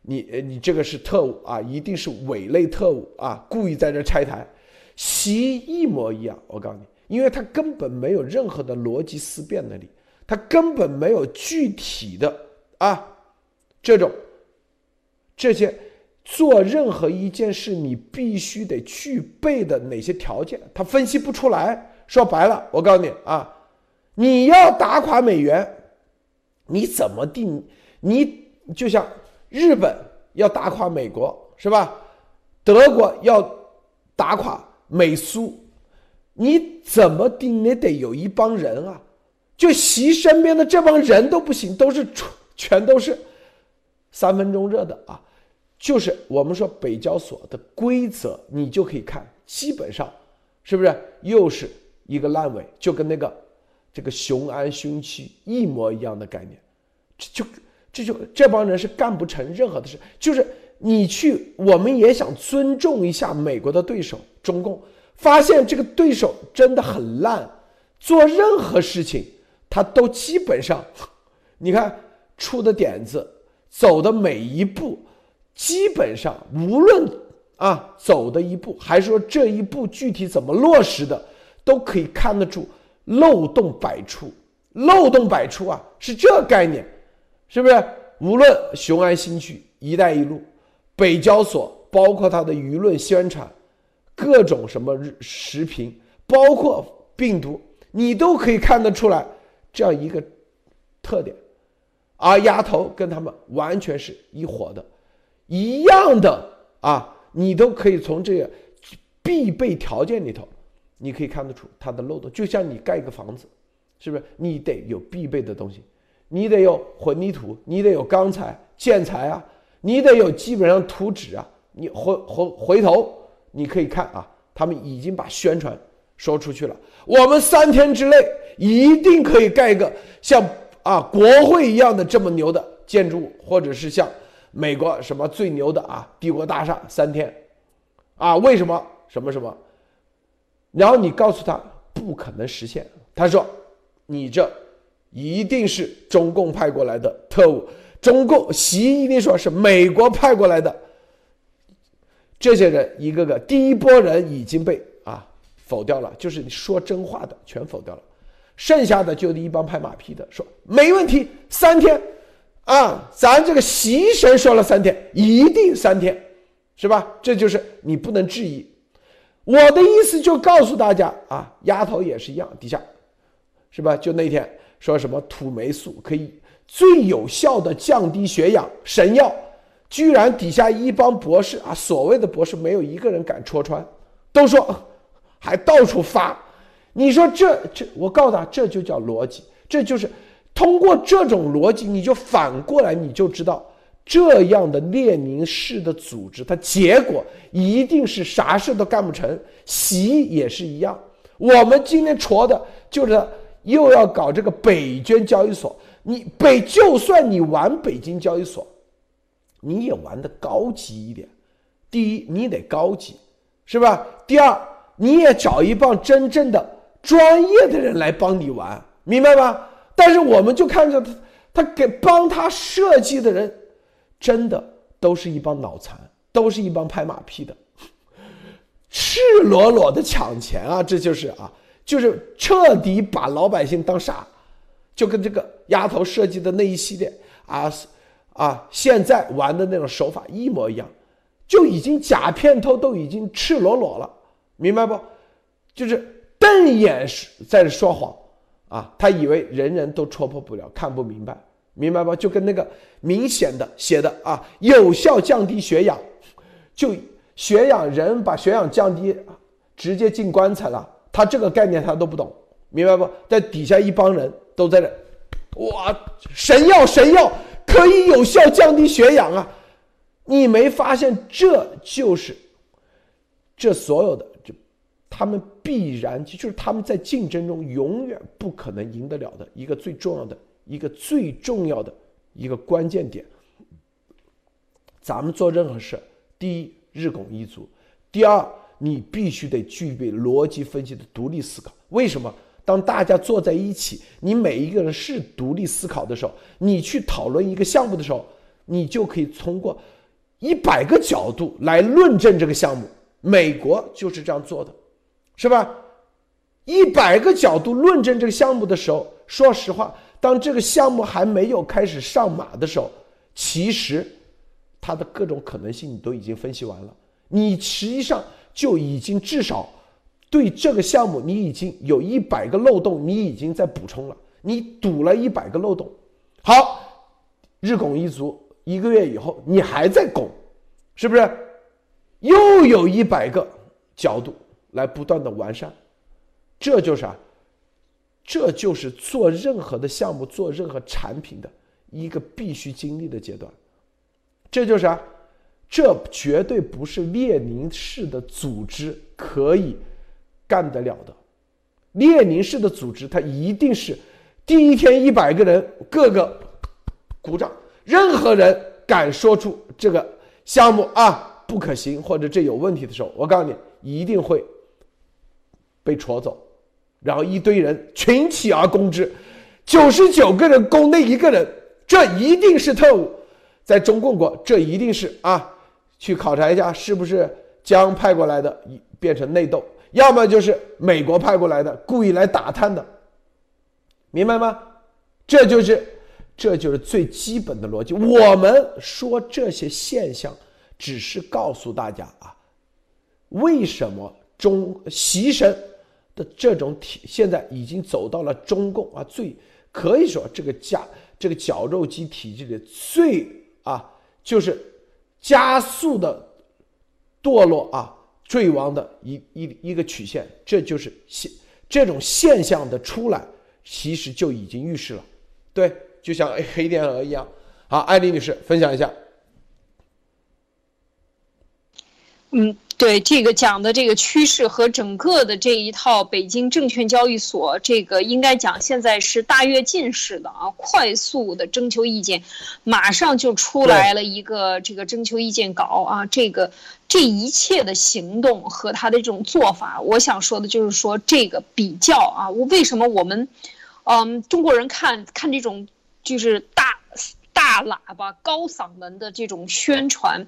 Speaker 1: 你你这个是特务啊，一定是伪类特务啊，故意在这拆台，习一模一样，我告诉你。因为他根本没有任何的逻辑思辨能力，他根本没有具体的啊这种这些做任何一件事，你必须得具备的哪些条件，他分析不出来。说白了，我告诉你啊，你要打垮美元，你怎么定？你就像日本要打垮美国是吧？德国要打垮美苏，你怎么定？你得有一帮人啊，就习身边的这帮人都不行，都是全都是三分钟热的啊。就是我们说北交所的规则，你就可以看，基本上是不是又是一个烂尾，就跟那个这个雄安新区一模一样的概念，这就这就这帮人是干不成任何的事。就是你去，我们也想尊重一下美国的对手中共，发现这个对手真的很烂，做任何事情他都基本上，你看出的点子，走的每一步。基本上，无论啊走的一步，还是说这一步具体怎么落实的，都可以看得出漏洞百出。漏洞百出啊，是这概念，是不是？无论雄安新区、一带一路、北交所，包括它的舆论宣传，各种什么食品，包括病毒，你都可以看得出来这样一个特点。而丫头跟他们完全是一伙的。一样的啊，你都可以从这个必备条件里头，你可以看得出它的漏洞。就像你盖一个房子，是不是？你得有必备的东西，你得有混凝土，你得有钢材、建材啊，你得有基本上图纸啊。你回回回头你可以看啊，他们已经把宣传说出去了。我们三天之内一定可以盖一个像啊国会一样的这么牛的建筑物，或者是像。美国什么最牛的啊？帝国大厦三天，啊？为什么？什么什么？然后你告诉他不可能实现，他说你这一定是中共派过来的特务，中共习一定说是美国派过来的。这些人一个个，第一波人已经被啊否掉了，就是你说真话的全否掉了，剩下的就一帮拍马屁的说没问题，三天。啊，咱这个习神说了三天，一定三天，是吧？这就是你不能质疑。我的意思就告诉大家啊，丫头也是一样，底下，是吧？就那天说什么土霉素可以最有效的降低血氧神药，居然底下一帮博士啊，所谓的博士没有一个人敢戳穿，都说还到处发。你说这这，我告诉他，这就叫逻辑，这就是。通过这种逻辑，你就反过来，你就知道这样的列宁式的组织，它结果一定是啥事都干不成。习也是一样，我们今天戳的就是又要搞这个北捐交易所。你北就算你玩北京交易所，你也玩的高级一点。第一，你得高级，是吧？第二，你也找一帮真正的专业的人来帮你玩，明白吧？但是我们就看着他，他给帮他设计的人，真的都是一帮脑残，都是一帮拍马屁的，赤裸裸的抢钱啊！这就是啊，就是彻底把老百姓当傻，就跟这个丫头设计的那一系列啊啊，现在玩的那种手法一模一样，就已经假片头都已经赤裸裸了，明白不？就是瞪眼是在说谎。啊，他以为人人都戳破不了，看不明白，明白不？就跟那个明显的写的啊，有效降低血氧，就血氧人把血氧降低，直接进棺材了。他这个概念他都不懂，明白不？在底下一帮人都在这，哇，神药神药可以有效降低血氧啊！你没发现这就是这所有的就。他们必然就是他们在竞争中永远不可能赢得了的一个最重要的一个最重要的一个关键点。咱们做任何事，第一日拱一卒，第二你必须得具备逻辑分析的独立思考。为什么？当大家坐在一起，你每一个人是独立思考的时候，你去讨论一个项目的时候，你就可以通过一百个角度来论证这个项目。美国就是这样做的。是吧？一百个角度论证这个项目的时候，说实话，当这个项目还没有开始上马的时候，其实它的各种可能性你都已经分析完了，你实际上就已经至少对这个项目你已经有一百个漏洞，你已经在补充了，你堵了一百个漏洞。好，日拱一卒，一个月以后你还在拱，是不是？又有一百个角度来不断的完善，这就是啊，这就是做任何的项目、做任何产品的一个必须经历的阶段。这就是啊，这绝对不是列宁式的组织可以干得了的。列宁式的组织，它一定是第一天一百个人个个鼓掌，任何人敢说出这个项目啊不可行或者这有问题的时候，我告诉你，一定会被戳走，然后一堆人群起而攻之，九十九个人攻那一个人，这一定是特务。在中共国，这一定是啊，去考察一下是不是将派过来的，变成内斗，要么就是美国派过来的，故意来打探的，明白吗？这就是，这就是最基本的逻辑。我们说这些现象，只是告诉大家啊，为什么中习神的这种体现在已经走到了中共啊，最可以说这个加这个绞肉机体制的最。啊，就是加速的堕落啊，坠亡的一一一个曲线，这就是现这种现象的出来，其实就已经预示了，对，就像黑天鹅一样。好，艾丽女士分享一下。
Speaker 3: 嗯。对这个讲的这个趋势和整个的这一套北京证券交易所，这个应该讲现在是大跃进式的啊，快速的征求意见，马上就出来了一个这个征求意见稿啊，这个这一切的行动和他的这种做法，我想说的就是说这个比较啊，我为什么我们，嗯，中国人看看这种就是大大喇叭、高嗓门的这种宣传。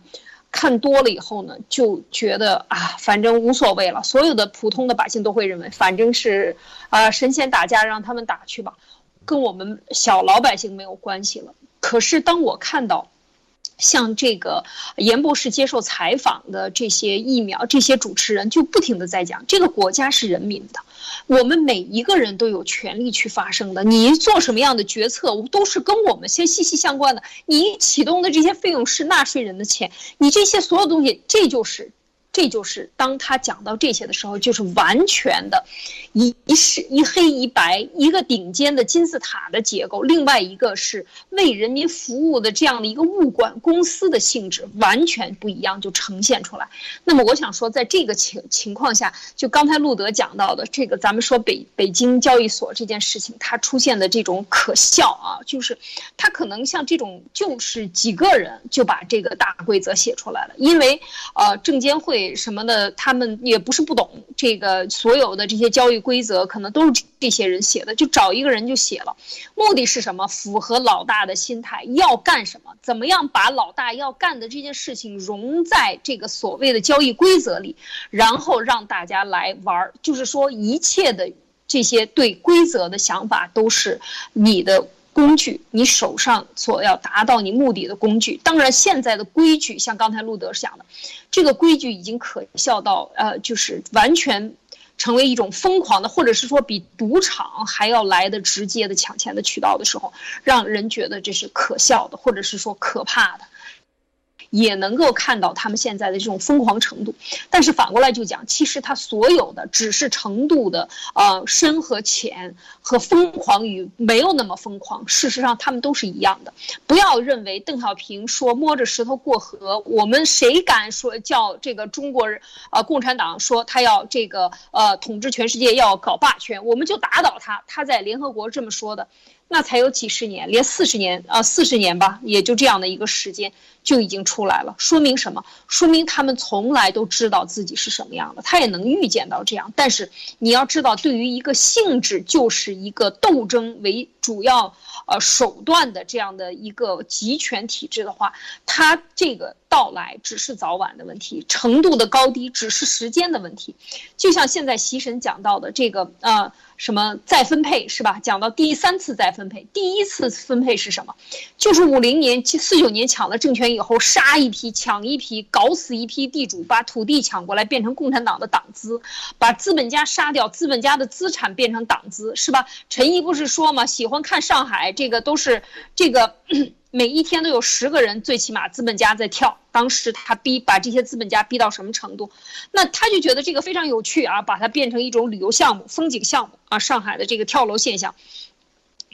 Speaker 3: 看多了以后呢，就觉得啊，反正无所谓了。所有的普通的百姓都会认为，反正是啊，神仙打架让他们打去吧，跟我们小老百姓没有关系了。可是当我看到。像这个严博士接受采访的这些疫苗，这些主持人就不停的在讲，这个国家是人民的，我们每一个人都有权利去发声的。你做什么样的决策，都是跟我们先息息相关的。你启动的这些费用是纳税人的钱，你这些所有东西，这就是。这就是当他讲到这些的时候，就是完全的，一一是一黑一白，一个顶尖的金字塔的结构，另外一个是为人民服务的这样的一个物管公司的性质，完全不一样，就呈现出来。那么我想说，在这个情情况下，就刚才路德讲到的这个，咱们说北北京交易所这件事情，它出现的这种可笑啊，就是它可能像这种，就是几个人就把这个大规则写出来了，因为呃，证监会会。什么的，他们也不是不懂这个，所有的这些交易规则可能都是这些人写的，就找一个人就写了，目的是什么？符合老大的心态，要干什么？怎么样把老大要干的这件事情融在这个所谓的交易规则里，然后让大家来玩儿？就是说，一切的这些对规则的想法都是你的。工具，你手上所要达到你目的的工具。当然，现在的规矩，像刚才路德讲的，这个规矩已经可笑到，呃，就是完全成为一种疯狂的，或者是说比赌场还要来的直接的抢钱的渠道的时候，让人觉得这是可笑的，或者是说可怕的。也能够看到他们现在的这种疯狂程度，但是反过来就讲，其实他所有的只是程度的呃深和浅和疯狂与没有那么疯狂，事实上他们都是一样的。不要认为邓小平说摸着石头过河，我们谁敢说叫这个中国人呃共产党说他要这个呃统治全世界要搞霸权，我们就打倒他。他在联合国这么说的。那才有几十年，连四十年啊，四十年吧，也就这样的一个时间就已经出来了。说明什么？说明他们从来都知道自己是什么样的，他也能预见到这样。但是你要知道，对于一个性质就是一个斗争为主要呃手段的这样的一个集权体制的话，它这个到来只是早晚的问题，程度的高低只是时间的问题。就像现在习神讲到的这个呃。什么再分配是吧？讲到第三次再分配，第一次分配是什么？就是五零年、四九年抢了政权以后，杀一批、抢一批、搞死一批地主，把土地抢过来变成共产党的党资，把资本家杀掉，资本家的资产变成党资，是吧？陈毅不是说吗？喜欢看上海，这个都是这个。每一天都有十个人，最起码资本家在跳。当时他逼把这些资本家逼到什么程度？那他就觉得这个非常有趣啊，把它变成一种旅游项目、风景项目啊。上海的这个跳楼现象，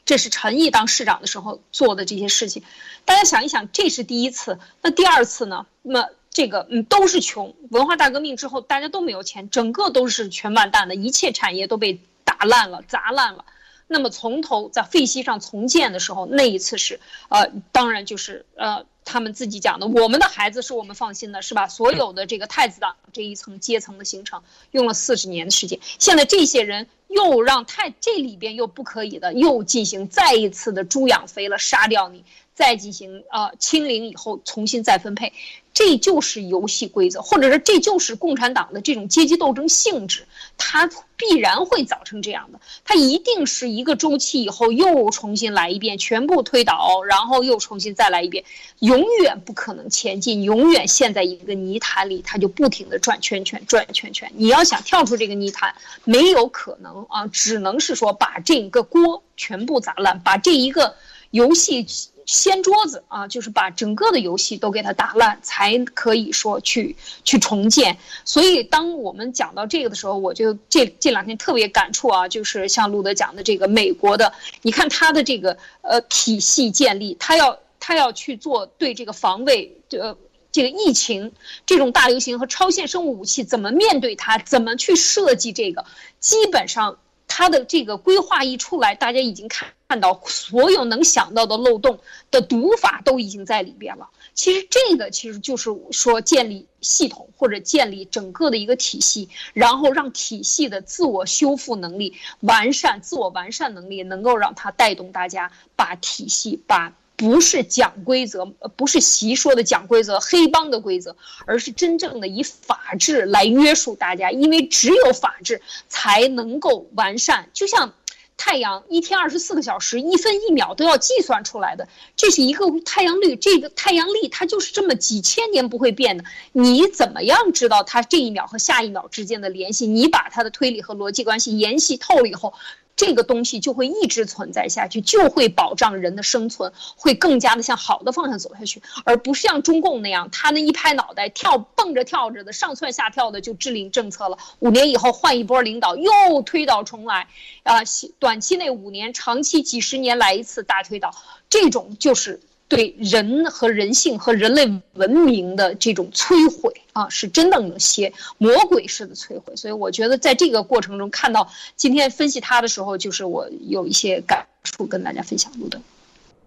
Speaker 3: 这是陈毅当市长的时候做的这些事情。大家想一想，这是第一次。那第二次呢？那么这个嗯，都是穷。文化大革命之后，大家都没有钱，整个都是全完蛋的，一切产业都被打烂了、砸烂了。那么从头在废墟上重建的时候，那一次是，呃，当然就是呃，他们自己讲的，我们的孩子是我们放心的，是吧？所有的这个太子党这一层阶层的形成，用了四十年的时间。现在这些人又让太这里边又不可以的，又进行再一次的猪养肥了，杀掉你，再进行呃清零以后重新再分配。这就是游戏规则，或者说这就是共产党的这种阶级斗争性质，它必然会造成这样的，它一定是一个周期以后又重新来一遍，全部推倒，然后又重新再来一遍，永远不可能前进，永远陷在一个泥潭里，它就不停的转圈圈，转圈圈。你要想跳出这个泥潭，没有可能啊，只能是说把这个锅全部砸烂，把这一个游戏。掀桌子啊，就是把整个的游戏都给它打烂，才可以说去去重建。所以，当我们讲到这个的时候，我就这这两天特别感触啊，就是像路德讲的这个美国的，你看他的这个呃体系建立，他要他要去做对这个防卫呃这个疫情这种大流行和超限生物武器怎么面对它，怎么去设计这个，基本上。他的这个规划一出来，大家已经看看到所有能想到的漏洞的读法都已经在里边了。其实这个其实就是说建立系统或者建立整个的一个体系，然后让体系的自我修复能力完善，自我完善能力能够让它带动大家把体系把。不是讲规则，呃不是习说的讲规则，黑帮的规则，而是真正的以法治来约束大家，因为只有法治才能够完善。就像太阳一天二十四个小时，一分一秒都要计算出来的，这是一个太阳率，这个太阳历它就是这么几千年不会变的。你怎么样知道它这一秒和下一秒之间的联系？你把它的推理和逻辑关系研析透了以后。这个东西就会一直存在下去，就会保障人的生存，会更加的向好的方向走下去，而不是像中共那样，他那一拍脑袋跳蹦着跳着的上蹿下跳的就制定政策了，五年以后换一波领导又推倒重来，啊，短期内五年，长期几十年来一次大推倒，这种就是。对人和人性和人类文明的这种摧毁啊，是真的有些魔鬼式的摧毁。所以我觉得在这个过程中看到今天分析他的时候，就是我有一些感触跟大家分享。路德，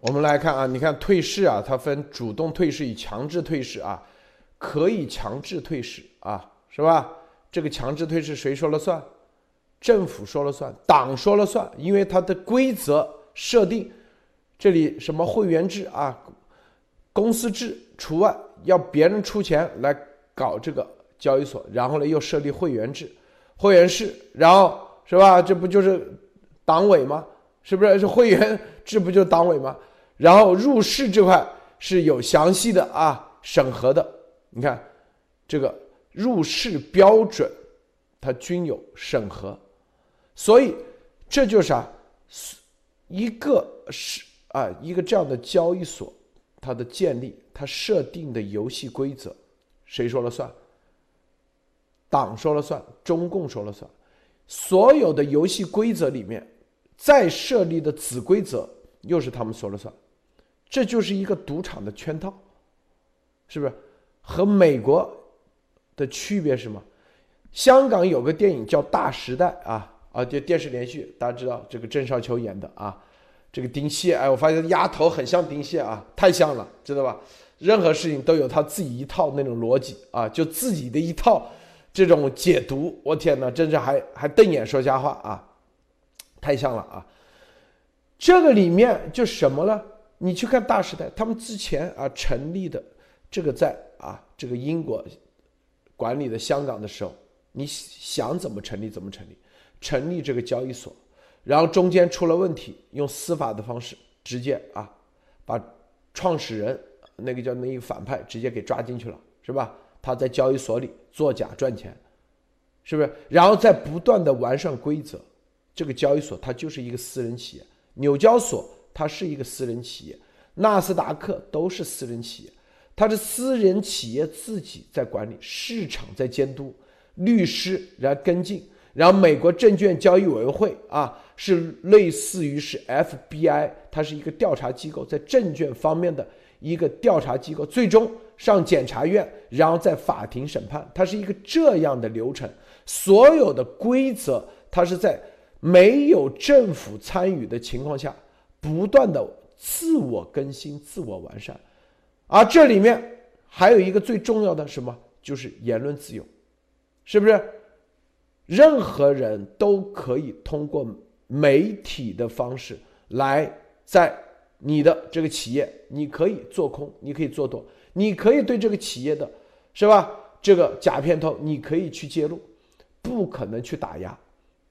Speaker 1: 我们来看啊，你看退市啊，它分主动退市与强制退市啊，可以强制退市啊，是吧？这个强制退市谁说了算？政府说了算，党说了算，因为它的规则设定。这里什么会员制啊，公司制除外，要别人出钱来搞这个交易所，然后呢又设立会员制、会员制，然后是吧？这不就是党委吗？是不是？是会员制不就党委吗？然后入市这块是有详细的啊审核的，你看这个入市标准，它均有审核，所以这就是啊，一个是。啊，一个这样的交易所，它的建立，它设定的游戏规则，谁说了算？党说了算，中共说了算。所有的游戏规则里面，再设立的子规则又是他们说了算。这就是一个赌场的圈套，是不是？和美国的区别是什么？香港有个电影叫《大时代》啊啊，就电视连续，大家知道这个郑少秋演的啊。这个丁蟹，哎，我发现丫头很像丁蟹啊，太像了，知道吧？任何事情都有他自己一套那种逻辑啊，就自己的一套这种解读。我天哪，真是还还瞪眼说瞎话啊，太像了啊！这个里面就什么呢？你去看《大时代》，他们之前啊成立的这个在啊这个英国管理的香港的时候，你想怎么成立怎么成立，成立这个交易所。然后中间出了问题，用司法的方式直接啊，把创始人那个叫那个反派直接给抓进去了，是吧？他在交易所里作假赚钱，是不是？然后再不断的完善规则，这个交易所它就是一个私人企业，纽交所它是一个私人企业，纳斯达克都是私人企业，它是私人企业自己在管理，市场在监督，律师来跟进，然后美国证券交易委员会啊是类似于是 FBI，它是一个调查机构，在证券方面的一个调查机构，最终。上检察院，然后在法庭审判，它是一个这样的流程。所有的规则，它是在没有政府参与的情况下，不断的自我更新、自我完善。而这里面还有一个最重要的什么，就是言论自由，是不是？任何人都可以通过媒体的方式来在你的这个企业，你可以做空，你可以做多。你可以对这个企业的，是吧？这个假片头，你可以去揭露，不可能去打压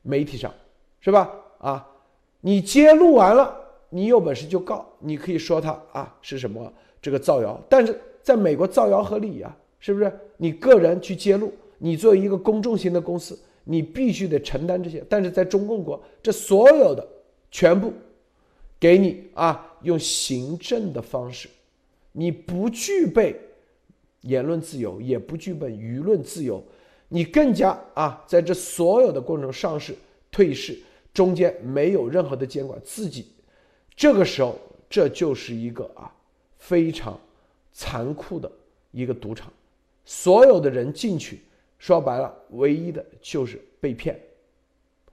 Speaker 1: 媒体上，是吧？啊，你揭露完了，你有本事就告，你可以说他啊是什么这个造谣。但是在美国造谣合理啊，是不是？你个人去揭露，你作为一个公众型的公司，你必须得承担这些。但是在中共国，这所有的全部给你啊，用行政的方式。你不具备言论自由，也不具备舆论自由，你更加啊，在这所有的过程中上市、退市中间没有任何的监管，自己这个时候这就是一个啊非常残酷的一个赌场，所有的人进去，说白了，唯一的就是被骗，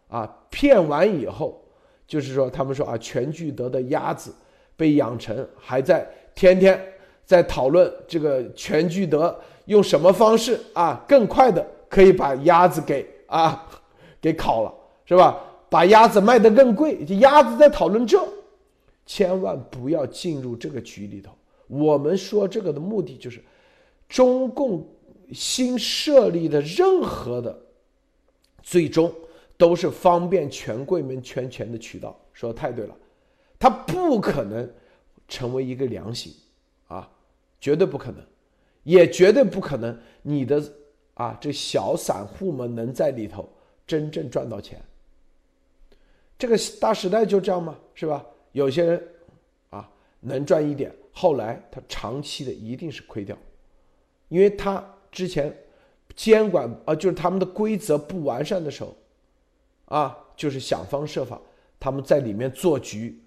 Speaker 1: 啊，骗完以后，就是说他们说啊，全聚德的鸭子被养成还在天天。在讨论这个全聚德用什么方式啊，更快的可以把鸭子给啊给烤了，是吧？把鸭子卖得更贵，这鸭子在讨论这，千万不要进入这个局里头。我们说这个的目的就是，中共新设立的任何的，最终都是方便权贵们圈钱的渠道。说的太对了，它不可能成为一个良心啊。绝对不可能，也绝对不可能，你的啊，这小散户们能在里头真正赚到钱。这个大时代就这样嘛？是吧？有些人啊能赚一点，后来他长期的一定是亏掉，因为他之前监管啊，就是他们的规则不完善的时候，啊，就是想方设法他们在里面做局。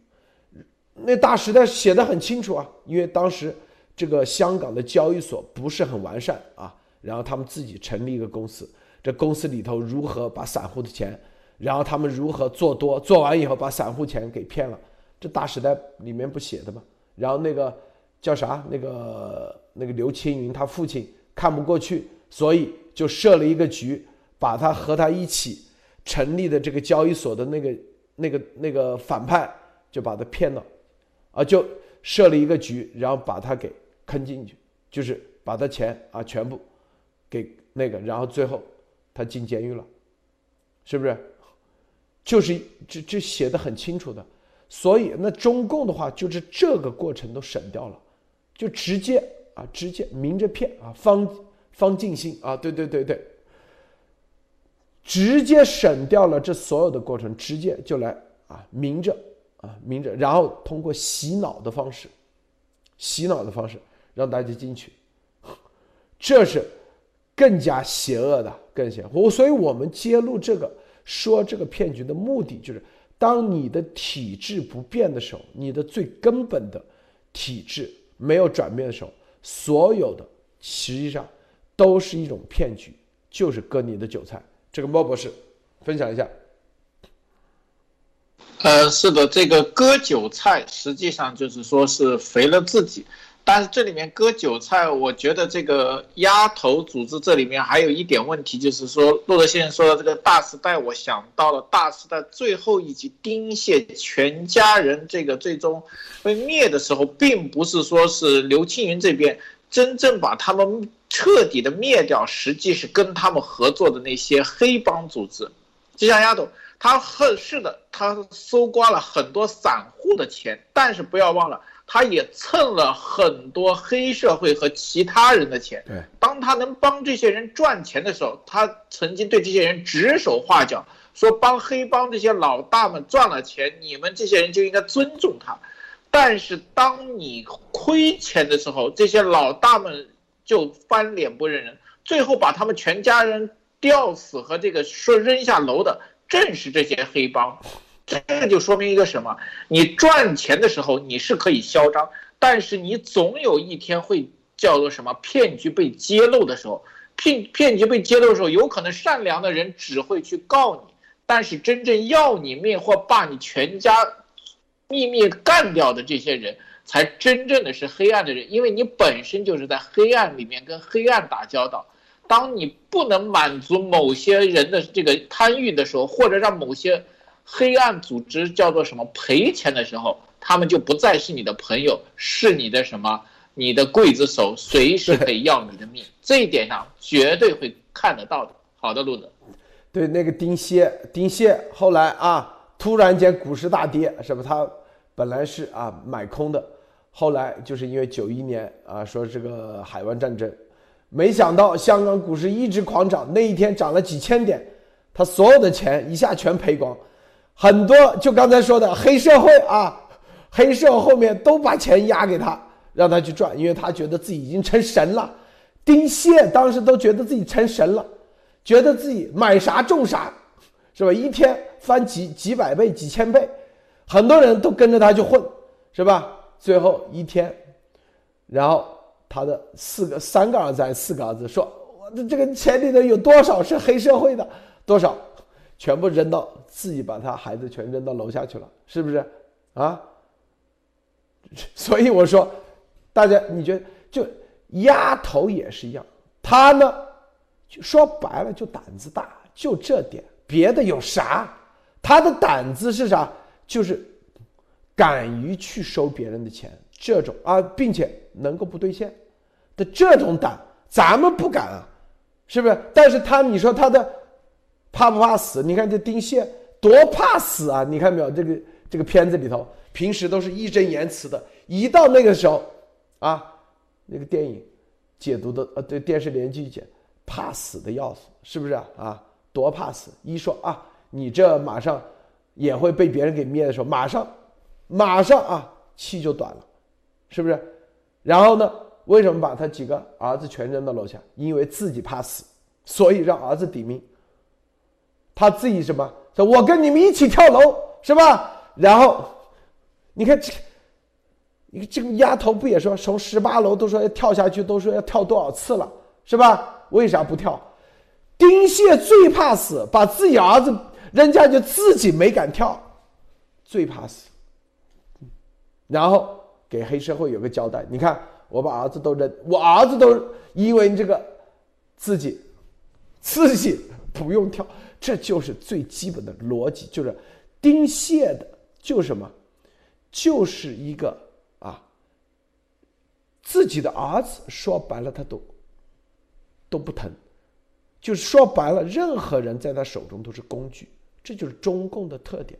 Speaker 1: 那大时代写的很清楚啊，因为当时。这个香港的交易所不是很完善啊，然后他们自己成立一个公司，这公司里头如何把散户的钱，然后他们如何做多，做完以后把散户钱给骗了，这大时代里面不写的吗？然后那个叫啥？那个那个刘青云他父亲看不过去，所以就设了一个局，把他和他一起成立的这个交易所的那个那个那个反派就把他骗了，啊，就设了一个局，然后把他给。坑进去，就是把他钱啊全部给那个，然后最后他进监狱了，是不是？就是这这写的很清楚的，所以那中共的话就是这个过程都省掉了，就直接啊直接明着骗啊方方静心啊对对对对，直接省掉了这所有的过程，直接就来啊明着啊明着，然后通过洗脑的方式，洗脑的方式。让大家进去，这是更加邪恶的，更邪。我所以，我们揭露这个，说这个骗局的目的，就是当你的体质不变的时候，你的最根本的体质没有转变的时候，所有的实际上都是一种骗局，就是割你的韭菜。这个莫博士分享一下。
Speaker 2: 呃，是的，这个割韭菜实际上就是说是肥了自己。但是这里面割韭菜，我觉得这个鸭头组织这里面还有一点问题，就是说骆德先生说的这个大时代，我想到了大时代最后一集丁蟹全家人这个最终被灭的时候，并不是说是刘青云这边真正把他们彻底的灭掉，实际是跟他们合作的那些黑帮组织，就像丫头他很是的，他搜刮了很多散户的钱，但是不要忘了，他也蹭了很多黑社会和其他人的钱。
Speaker 1: 对，
Speaker 2: 当他能帮这些人赚钱的时候，他曾经对这些人指手画脚，说帮黑帮这些老大们赚了钱，你们这些人就应该尊重他。但是当你亏钱的时候，这些老大们就翻脸不认人，最后把他们全家人吊死和这个说扔下楼的。正是这些黑帮，这就说明一个什么？你赚钱的时候你是可以嚣张，但是你总有一天会叫做什么？骗局被揭露的时候，骗骗局被揭露的时候，有可能善良的人只会去告你，但是真正要你命或把你全家秘密干掉的这些人，才真正的是黑暗的人，因为你本身就是在黑暗里面跟黑暗打交道。当你不能满足某些人的这个贪欲的时候，或者让某些黑暗组织叫做什么赔钱的时候，他们就不再是你的朋友，是你的什么？你的刽子手，随时可以要你的命。这一点上绝对会看得到的。好的，路子。
Speaker 1: 对，那个丁蟹，丁蟹后来啊，突然间股市大跌，是吧？他本来是啊买空的，后来就是因为九一年啊，说这个海湾战争。没想到香港股市一直狂涨，那一天涨了几千点，他所有的钱一下全赔光，很多就刚才说的黑社会啊，黑社后面都把钱押给他，让他去赚，因为他觉得自己已经成神了。丁蟹当时都觉得自己成神了，觉得自己买啥中啥，是吧？一天翻几几百倍、几千倍，很多人都跟着他去混，是吧？最后一天，然后。他的四个三个儿子，四个儿子说：“我的这个钱里头有多少是黑社会的？多少，全部扔到自己把他孩子全扔到楼下去了，是不是？啊？所以我说，大家你觉得就丫头也是一样，他呢，说白了就胆子大，就这点，别的有啥？他的胆子是啥？就是敢于去收别人的钱。”这种啊，并且能够不兑现的这种胆，咱们不敢啊，是不是？但是他，你说他的怕不怕死？你看这丁蟹多怕死啊！你看没有？这个这个片子里头，平时都是义正言辞的，一到那个时候啊，那个电影解读的呃，对电视连续剧解，怕死的要死，是不是啊？啊，多怕死！一说啊，你这马上也会被别人给灭的时候，马上马上啊，气就短了。是不是？然后呢？为什么把他几个儿子全扔到楼下？因为自己怕死，所以让儿子抵命。他自己什么？说我跟你们一起跳楼，是吧？然后，你看这，你这个丫头不也说从十八楼都说要跳下去，都说要跳多少次了，是吧？为啥不跳？丁蟹最怕死，把自己儿子扔下去，自己没敢跳，最怕死。然后。给黑社会有个交代，你看我把儿子都扔，我儿子都因为这个自己自己不用跳，这就是最基本的逻辑，就是丁蟹的，就是什么，就是一个啊，自己的儿子说白了他都都不疼，就是说白了，任何人在他手中都是工具，这就是中共的特点，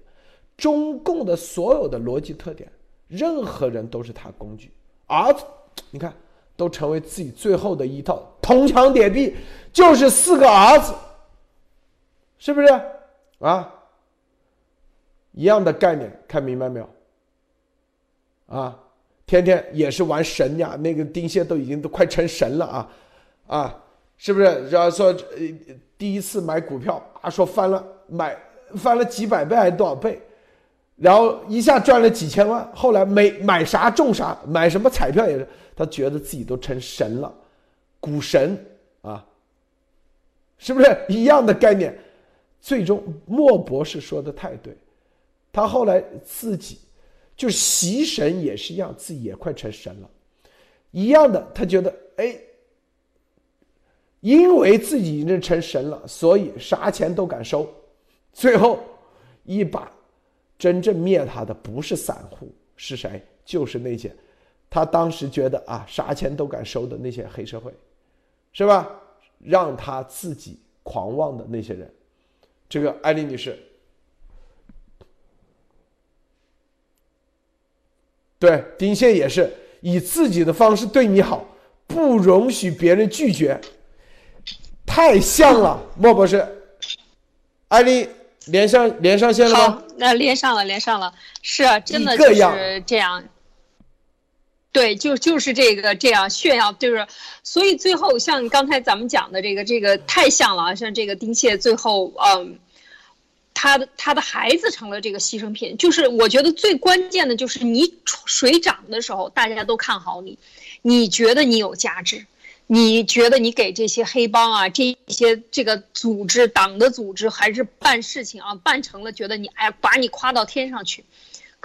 Speaker 1: 中共的所有的逻辑特点。任何人都是他工具，儿子，你看，都成为自己最后的一套铜墙铁壁，就是四个儿子，是不是？啊，一样的概念，看明白没有？啊，天天也是玩神呀，那个丁蟹都已经都快成神了啊，啊，是不是？然后说，呃，第一次买股票啊，说翻了，买翻了几百倍还是多少倍？然后一下赚了几千万，后来没买啥中啥，买什么彩票也是，他觉得自己都成神了，股神啊，是不是一样的概念？最终莫博士说的太对，他后来自己就是习神也是一样，自己也快成神了，一样的，他觉得哎，因为自己已经成神了，所以啥钱都敢收，最后一把。真正灭他的不是散户，是谁？就是那些他当时觉得啊，啥钱都敢收的那些黑社会，是吧？让他自己狂妄的那些人。这个艾丽女士，对丁宪也是以自己的方式对你好，不容许别人拒绝，太像了，莫博士，艾丽连上连上线了
Speaker 3: 吗？那连上了，连上了，是真的就是这样。对，就就是这个这样炫耀，就是所以最后像刚才咱们讲的这个这个太像了啊，像这个丁蟹最后嗯。他的他的孩子成了这个牺牲品，就是我觉得最关键的就是你水涨的时候，大家都看好你，你觉得你有价值，你觉得你给这些黑帮啊这些这个组织党的组织还是办事情啊办成了，觉得你哎把你夸到天上去，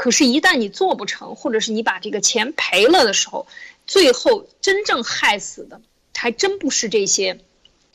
Speaker 3: 可是，一旦你做不成，或者是你把这个钱赔了的时候，最后真正害死的还真不是这些。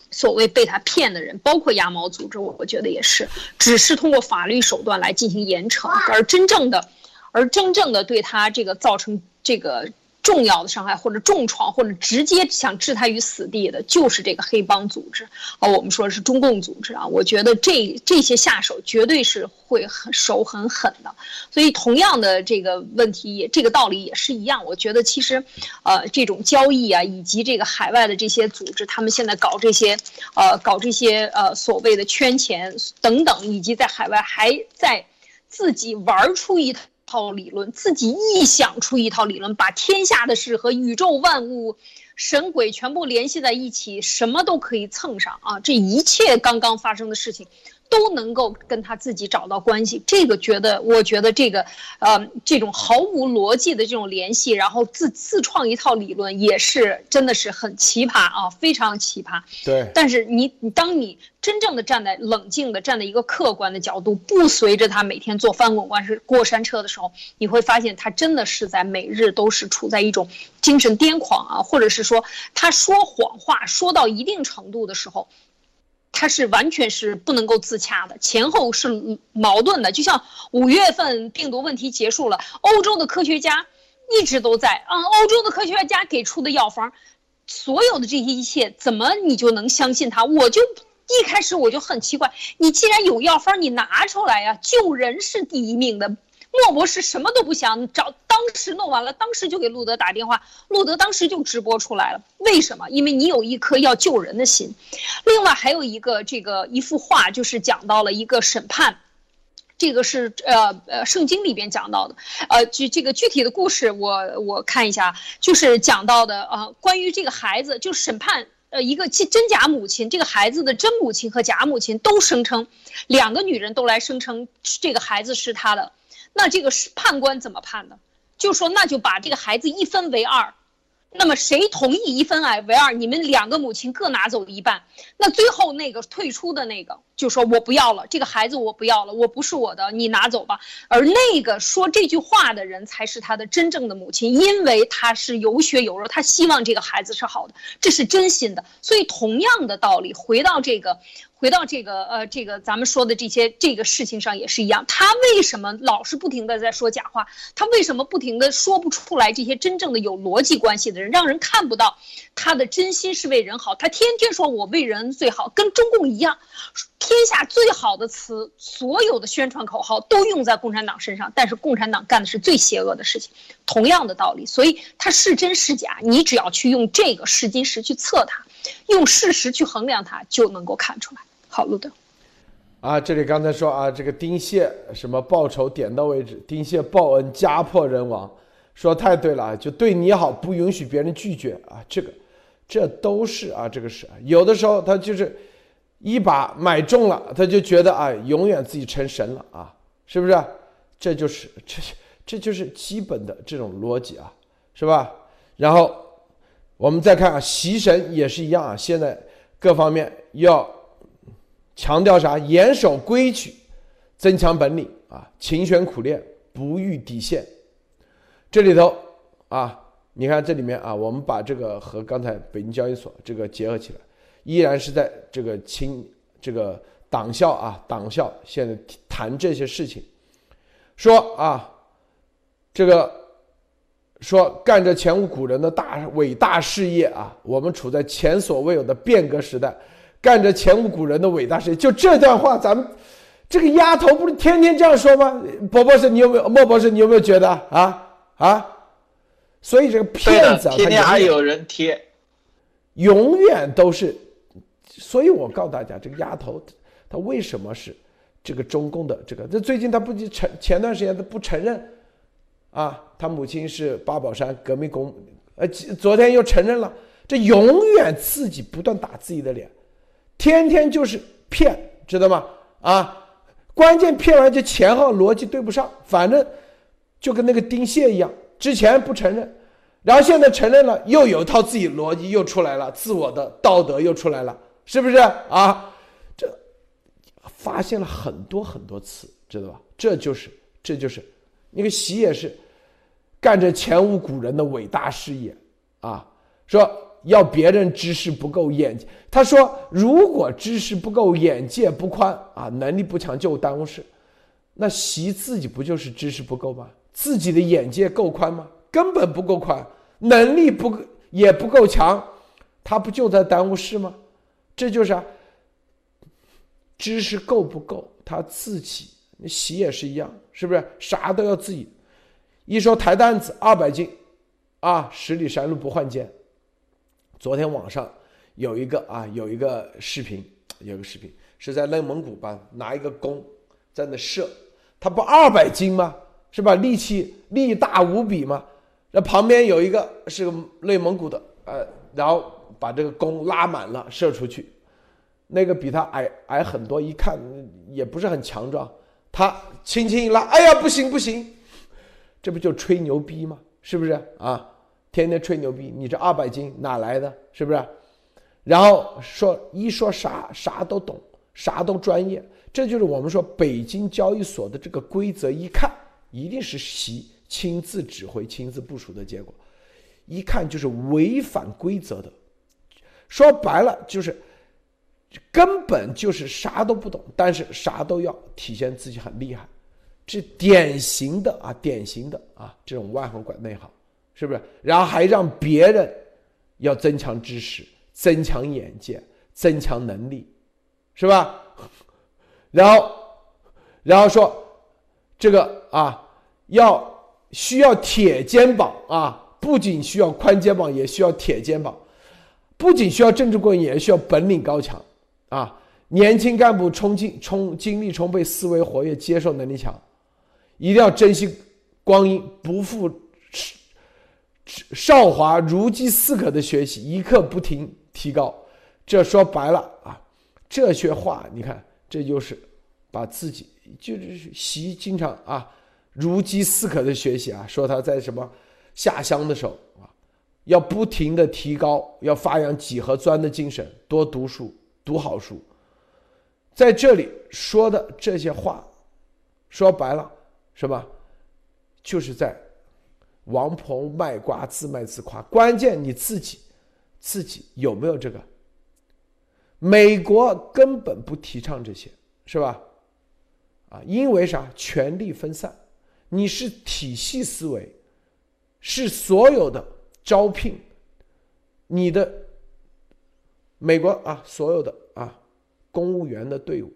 Speaker 3: 所谓被他骗的人，包括鸭毛组织，我我觉得也是，只是通过法律手段来进行严惩，而真正的，而真正的对他这个造成这个。重要的伤害或者重创或者直接想置他于死地的，就是这个黑帮组织啊。我们说是中共组织啊。我觉得这这些下手绝对是会很手很狠的。所以同样的这个问题也这个道理也是一样。我觉得其实，呃，这种交易啊，以及这个海外的这些组织，他们现在搞这些，呃，搞这些呃所谓的圈钱等等，以及在海外还在自己玩出一套套。理论，自己臆想出一套理论，把天下的事和宇宙万物、神鬼全部联系在一起，什么都可以蹭上啊！这一切刚刚发生的事情。都能够跟他自己找到关系，这个觉得，我觉得这个，呃，这种毫无逻辑的这种联系，然后自自创一套理论，也是真的是很奇葩啊，非常奇葩。
Speaker 1: 对。
Speaker 3: 但是你，你当你真正的站在冷静的站在一个客观的角度，不随着他每天坐翻滚关是过山车的时候，你会发现他真的是在每日都是处在一种精神癫狂啊，或者是说他说谎话说到一定程度的时候。它是完全是不能够自洽的，前后是矛盾的。就像五月份病毒问题结束了，欧洲的科学家一直都在啊，欧洲的科学家给出的药方，所有的这些一切，怎么你就能相信他？我就一开始我就很奇怪，你既然有药方，你拿出来呀，救人是第一命的。莫博士什么都不想找，当时弄完了，当时就给路德打电话，路德当时就直播出来了。为什么？因为你有一颗要救人的心。另外还有一个这个一幅画，就是讲到了一个审判，这个是呃呃圣经里边讲到的，呃具这个具体的故事我我看一下，就是讲到的呃关于这个孩子，就审判呃一个真假母亲，这个孩子的真母亲和假母亲都声称，两个女人都来声称这个孩子是他的。那这个是判官怎么判的？就说那就把这个孩子一分为二，那么谁同意一分哎为二，你们两个母亲各拿走一半。那最后那个退出的那个就说我不要了，这个孩子我不要了，我不是我的，你拿走吧。而那个说这句话的人才是他的真正的母亲，因为他是有血有肉，他希望这个孩子是好的，这是真心的。所以同样的道理，回到这个。回到这个呃，这个咱们说的这些这个事情上也是一样，他为什么老是不停的在说假话？他为什么不停的说不出来这些真正的有逻辑关系的人，让人看不到他的真心是为人好？他天天说我为人最好，跟中共一样，天下最好的词，所有的宣传口号都用在共产党身上，但是共产党干的是最邪恶的事情。同样的道理，所以它是真是假，你只要去用这个试金石去测它，用事实去衡量它，就能够看出来。好路的，
Speaker 1: 啊，这里刚才说啊，这个丁蟹什么报仇点到为止，丁蟹报恩家破人亡，说太对了，就对你好，不允许别人拒绝啊，这个，这都是啊，这个是有的时候他就是一把买中了，他就觉得啊，永远自己成神了啊，是不是？这就是这这就是基本的这种逻辑啊，是吧？然后我们再看啊，习神也是一样啊，现在各方面要。强调啥？严守规矩，增强本领啊！勤选苦练，不逾底线。这里头啊，你看这里面啊，我们把这个和刚才北京交易所这个结合起来，依然是在这个清这个党校啊，党校现在谈这些事情，说啊，这个说干着前无古人的大伟大事业啊，我们处在前所未有的变革时代。干着前无古人的伟大事业，就这段话，咱们这个丫头不是天天这样说吗？博博士，你有没有？莫博士，你有没有觉得啊？啊？所以这个骗子啊，
Speaker 2: 天天还有人贴，
Speaker 1: 永远都是。所以我告诉大家，这个丫头她为什么是这个中共的这个？这最近她不承前段时间她不承认啊，她母亲是八宝山革命工，呃，昨天又承认了。这永远自己不断打自己的脸，天天就是骗，知道吗？啊，关键骗完就前后逻辑对不上，反正就跟那个丁蟹一样，之前不承认，然后现在承认了，又有一套自己逻辑又出来了，自我的道德又出来了，是不是啊？这发现了很多很多次，知道吧？这就是这就是那个习也是干着前无古人的伟大事业啊，说。要别人知识不够眼界，他说：“如果知识不够，眼界不宽啊，能力不强就耽误事。那习自己不就是知识不够吗？自己的眼界够宽吗？根本不够宽，能力不也不够强，他不就在耽误事吗？这就是啊，知识够不够，他自己洗也是一样，是不是？啥都要自己。一说抬担子二百斤，啊，十里山路不换肩。”昨天网上有一个啊，有一个视频，有个视频是在内蒙古吧，拿一个弓在那射，他不二百斤吗？是吧？力气力大无比吗？那旁边有一个是个内蒙古的，呃，然后把这个弓拉满了射出去，那个比他矮矮很多，一看也不是很强壮，他轻轻一拉，哎呀，不行不行，这不就吹牛逼吗？是不是啊？天天吹牛逼，你这二百斤哪来的？是不是？然后说一说啥啥都懂，啥都专业，这就是我们说北京交易所的这个规则，一看一定是习亲自指挥、亲自部署的结果，一看就是违反规则的。说白了就是根本就是啥都不懂，但是啥都要体现自己很厉害，这典型的啊，典型的啊这种外行管内行。是不是？然后还让别人要增强知识、增强眼界、增强能力，是吧？然后，然后说这个啊，要需要铁肩膀啊，不仅需要宽肩膀，也需要铁肩膀；不仅需要政治过硬，也需要本领高强啊。年轻干部冲劲充精力充沛、思维活跃、接受能力强，一定要珍惜光阴，不负。少华如饥似渴的学习，一刻不停提高。这说白了啊，这些话你看，这就是把自己就是习经常啊如饥似渴的学习啊，说他在什么下乡的时候，要不停的提高，要发扬几何钻的精神，多读书，读好书。在这里说的这些话，说白了是吧？就是在。王婆卖瓜，自卖自夸。关键你自己，自己有没有这个？美国根本不提倡这些，是吧？啊，因为啥？权力分散，你是体系思维，是所有的招聘，你的美国啊，所有的啊公务员的队伍，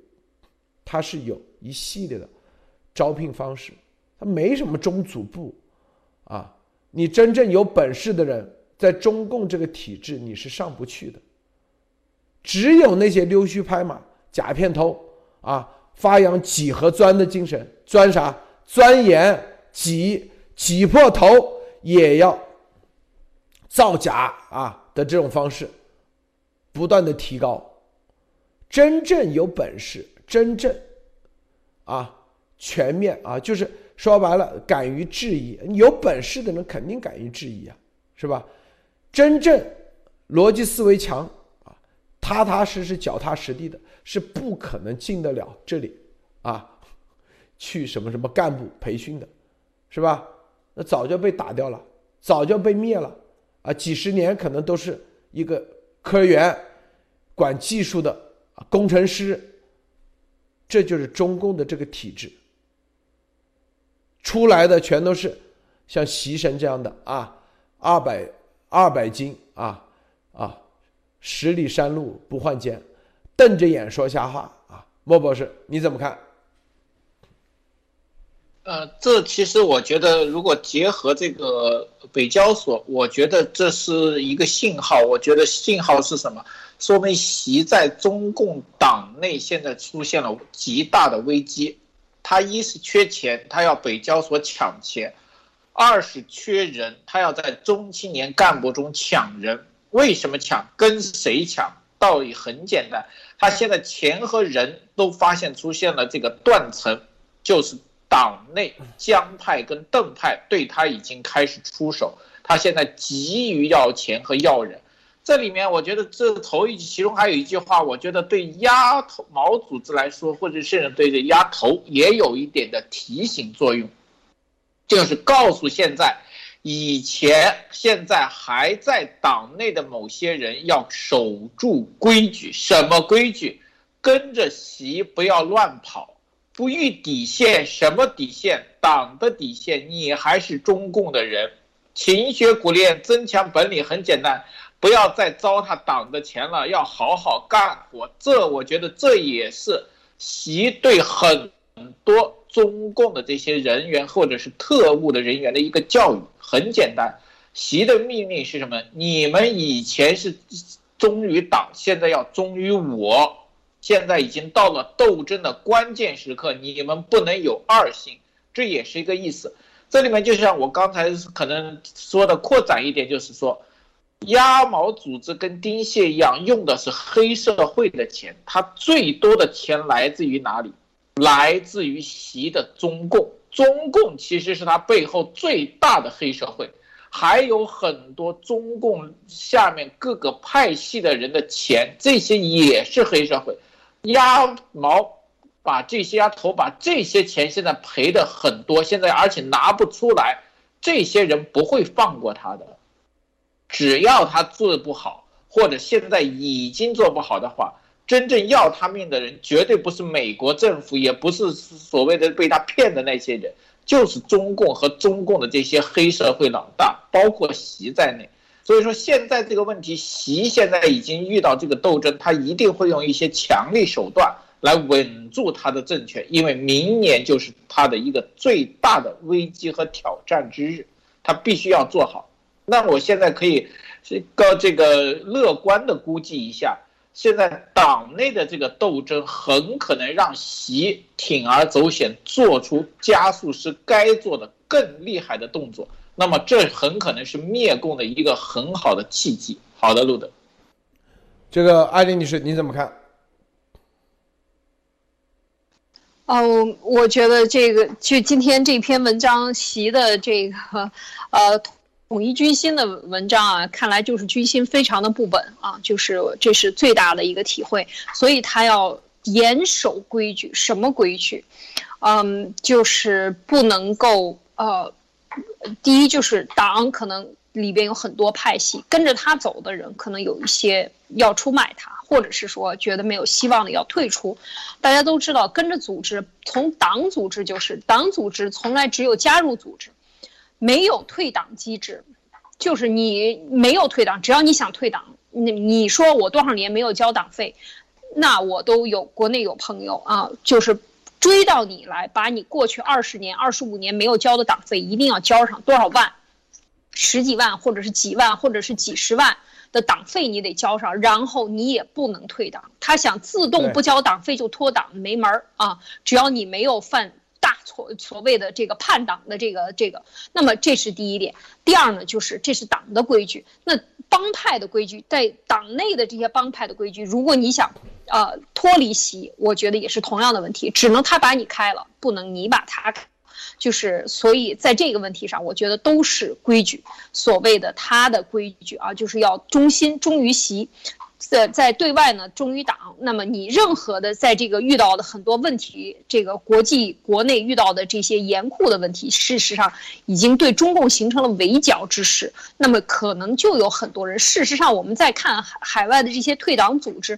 Speaker 1: 它是有一系列的招聘方式，它没什么中组部。啊，你真正有本事的人，在中共这个体制你是上不去的。只有那些溜须拍马、假片头啊，发扬挤和钻的精神，钻啥？钻研挤挤破头也要造假啊的这种方式，不断的提高。真正有本事，真正啊全面啊，就是。说白了，敢于质疑，有本事的人肯定敢于质疑啊，是吧？真正逻辑思维强啊，踏踏实实、脚踏实地的，是不可能进得了这里啊，去什么什么干部培训的，是吧？那早就被打掉了，早就被灭了啊！几十年可能都是一个科员，管技术的工程师，这就是中共的这个体制。出来的全都是像习神这样的啊，二百二百斤啊啊，十里山路不换肩，瞪着眼说瞎话啊！莫博士你怎么看？
Speaker 2: 呃，这其实我觉得，如果结合这个北交所，我觉得这是一个信号。我觉得信号是什么？说明习在中共党内现在出现了极大的危机。他一是缺钱，他要北交所抢钱；二是缺人，他要在中青年干部中抢人。为什么抢？跟谁抢？道理很简单，他现在钱和人都发现出现了这个断层，就是。党内江派跟邓派对他已经开始出手，他现在急于要钱和要人。这里面我觉得这头一其中还有一句话，我觉得对压头毛组织来说，或者甚至对这压头也有一点的提醒作用，就是告诉现在以前现在还在党内的某些人要守住规矩，什么规矩？跟着习不要乱跑。不逾底线，什么底线？党的底线。你还是中共的人，勤学苦练，增强本领，很简单，不要再糟蹋党的钱了，要好好干活。这我觉得这也是习对很多中共的这些人员或者是特务的人员的一个教育。很简单，习的命令是什么？你们以前是忠于党，现在要忠于我。现在已经到了斗争的关键时刻，你们不能有二心，这也是一个意思。这里面就像我刚才可能说的扩展一点，就是说，鸭毛组织跟丁蟹一样，用的是黑社会的钱，它最多的钱来自于哪里？来自于习的中共，中共其实是他背后最大的黑社会，还有很多中共下面各个派系的人的钱，这些也是黑社会。鸭毛把这些鸭头把这些钱现在赔的很多，现在而且拿不出来，这些人不会放过他的，只要他做的不好，或者现在已经做不好的话，真正要他命的人绝对不是美国政府，也不是所谓的被他骗的那些人，就是中共和中共的这些黑社会老大，包括习在内。所以说，现在这个问题，习现在已经遇到这个斗争，他一定会用一些强力手段来稳住他的政权，因为明年就是他的一个最大的危机和挑战之日，他必须要做好。那我现在可以这个这个乐观的估计一下，现在党内的这个斗争很可能让习铤而走险，做出加速师该做的更厉害的动作。那么这很可能是灭共的一个很好的契机。好的，路德，
Speaker 1: 这个艾琳女士你怎么看？
Speaker 3: 哦，我觉得这个就今天这篇文章习的这个呃统一军心的文章啊，看来就是军心非常的不稳啊，就是这是最大的一个体会，所以他要严守规矩。什么规矩？嗯，就是不能够呃。第一就是党可能里边有很多派系，跟着他走的人可能有一些要出卖他，或者是说觉得没有希望的要退出。大家都知道，跟着组织，从党组织就是党组织，从来只有加入组织，没有退党机制。就是你没有退党，只要你想退党，你你说我多少年没有交党费，那我都有国内有朋友啊，就是。追到你来，把你过去二十年、二十五年没有交的党费一定要交上多少万，十几万或者是几万或者是几十万的党费你得交上，然后你也不能退党。他想自动不交党费就脱党没门儿啊！只要你没有犯大错，所谓的这个叛党的这个这个，那么这是第一点。第二呢，就是这是党的规矩，那帮派的规矩，在党内的这些帮派的规矩，如果你想。呃，脱离习，我觉得也是同样的问题，只能他把你开了，不能你把他开，就是所以在这个问题上，我觉得都是规矩，所谓的他的规矩啊，就是要忠心忠于习，在在对外呢忠于党。那么你任何的在这个遇到的很多问题，这个国际国内遇到的这些严酷的问题，事实上已经对中共形成了围剿之势。那么可能就有很多人，事实上我们在看海海外的这些退党组织。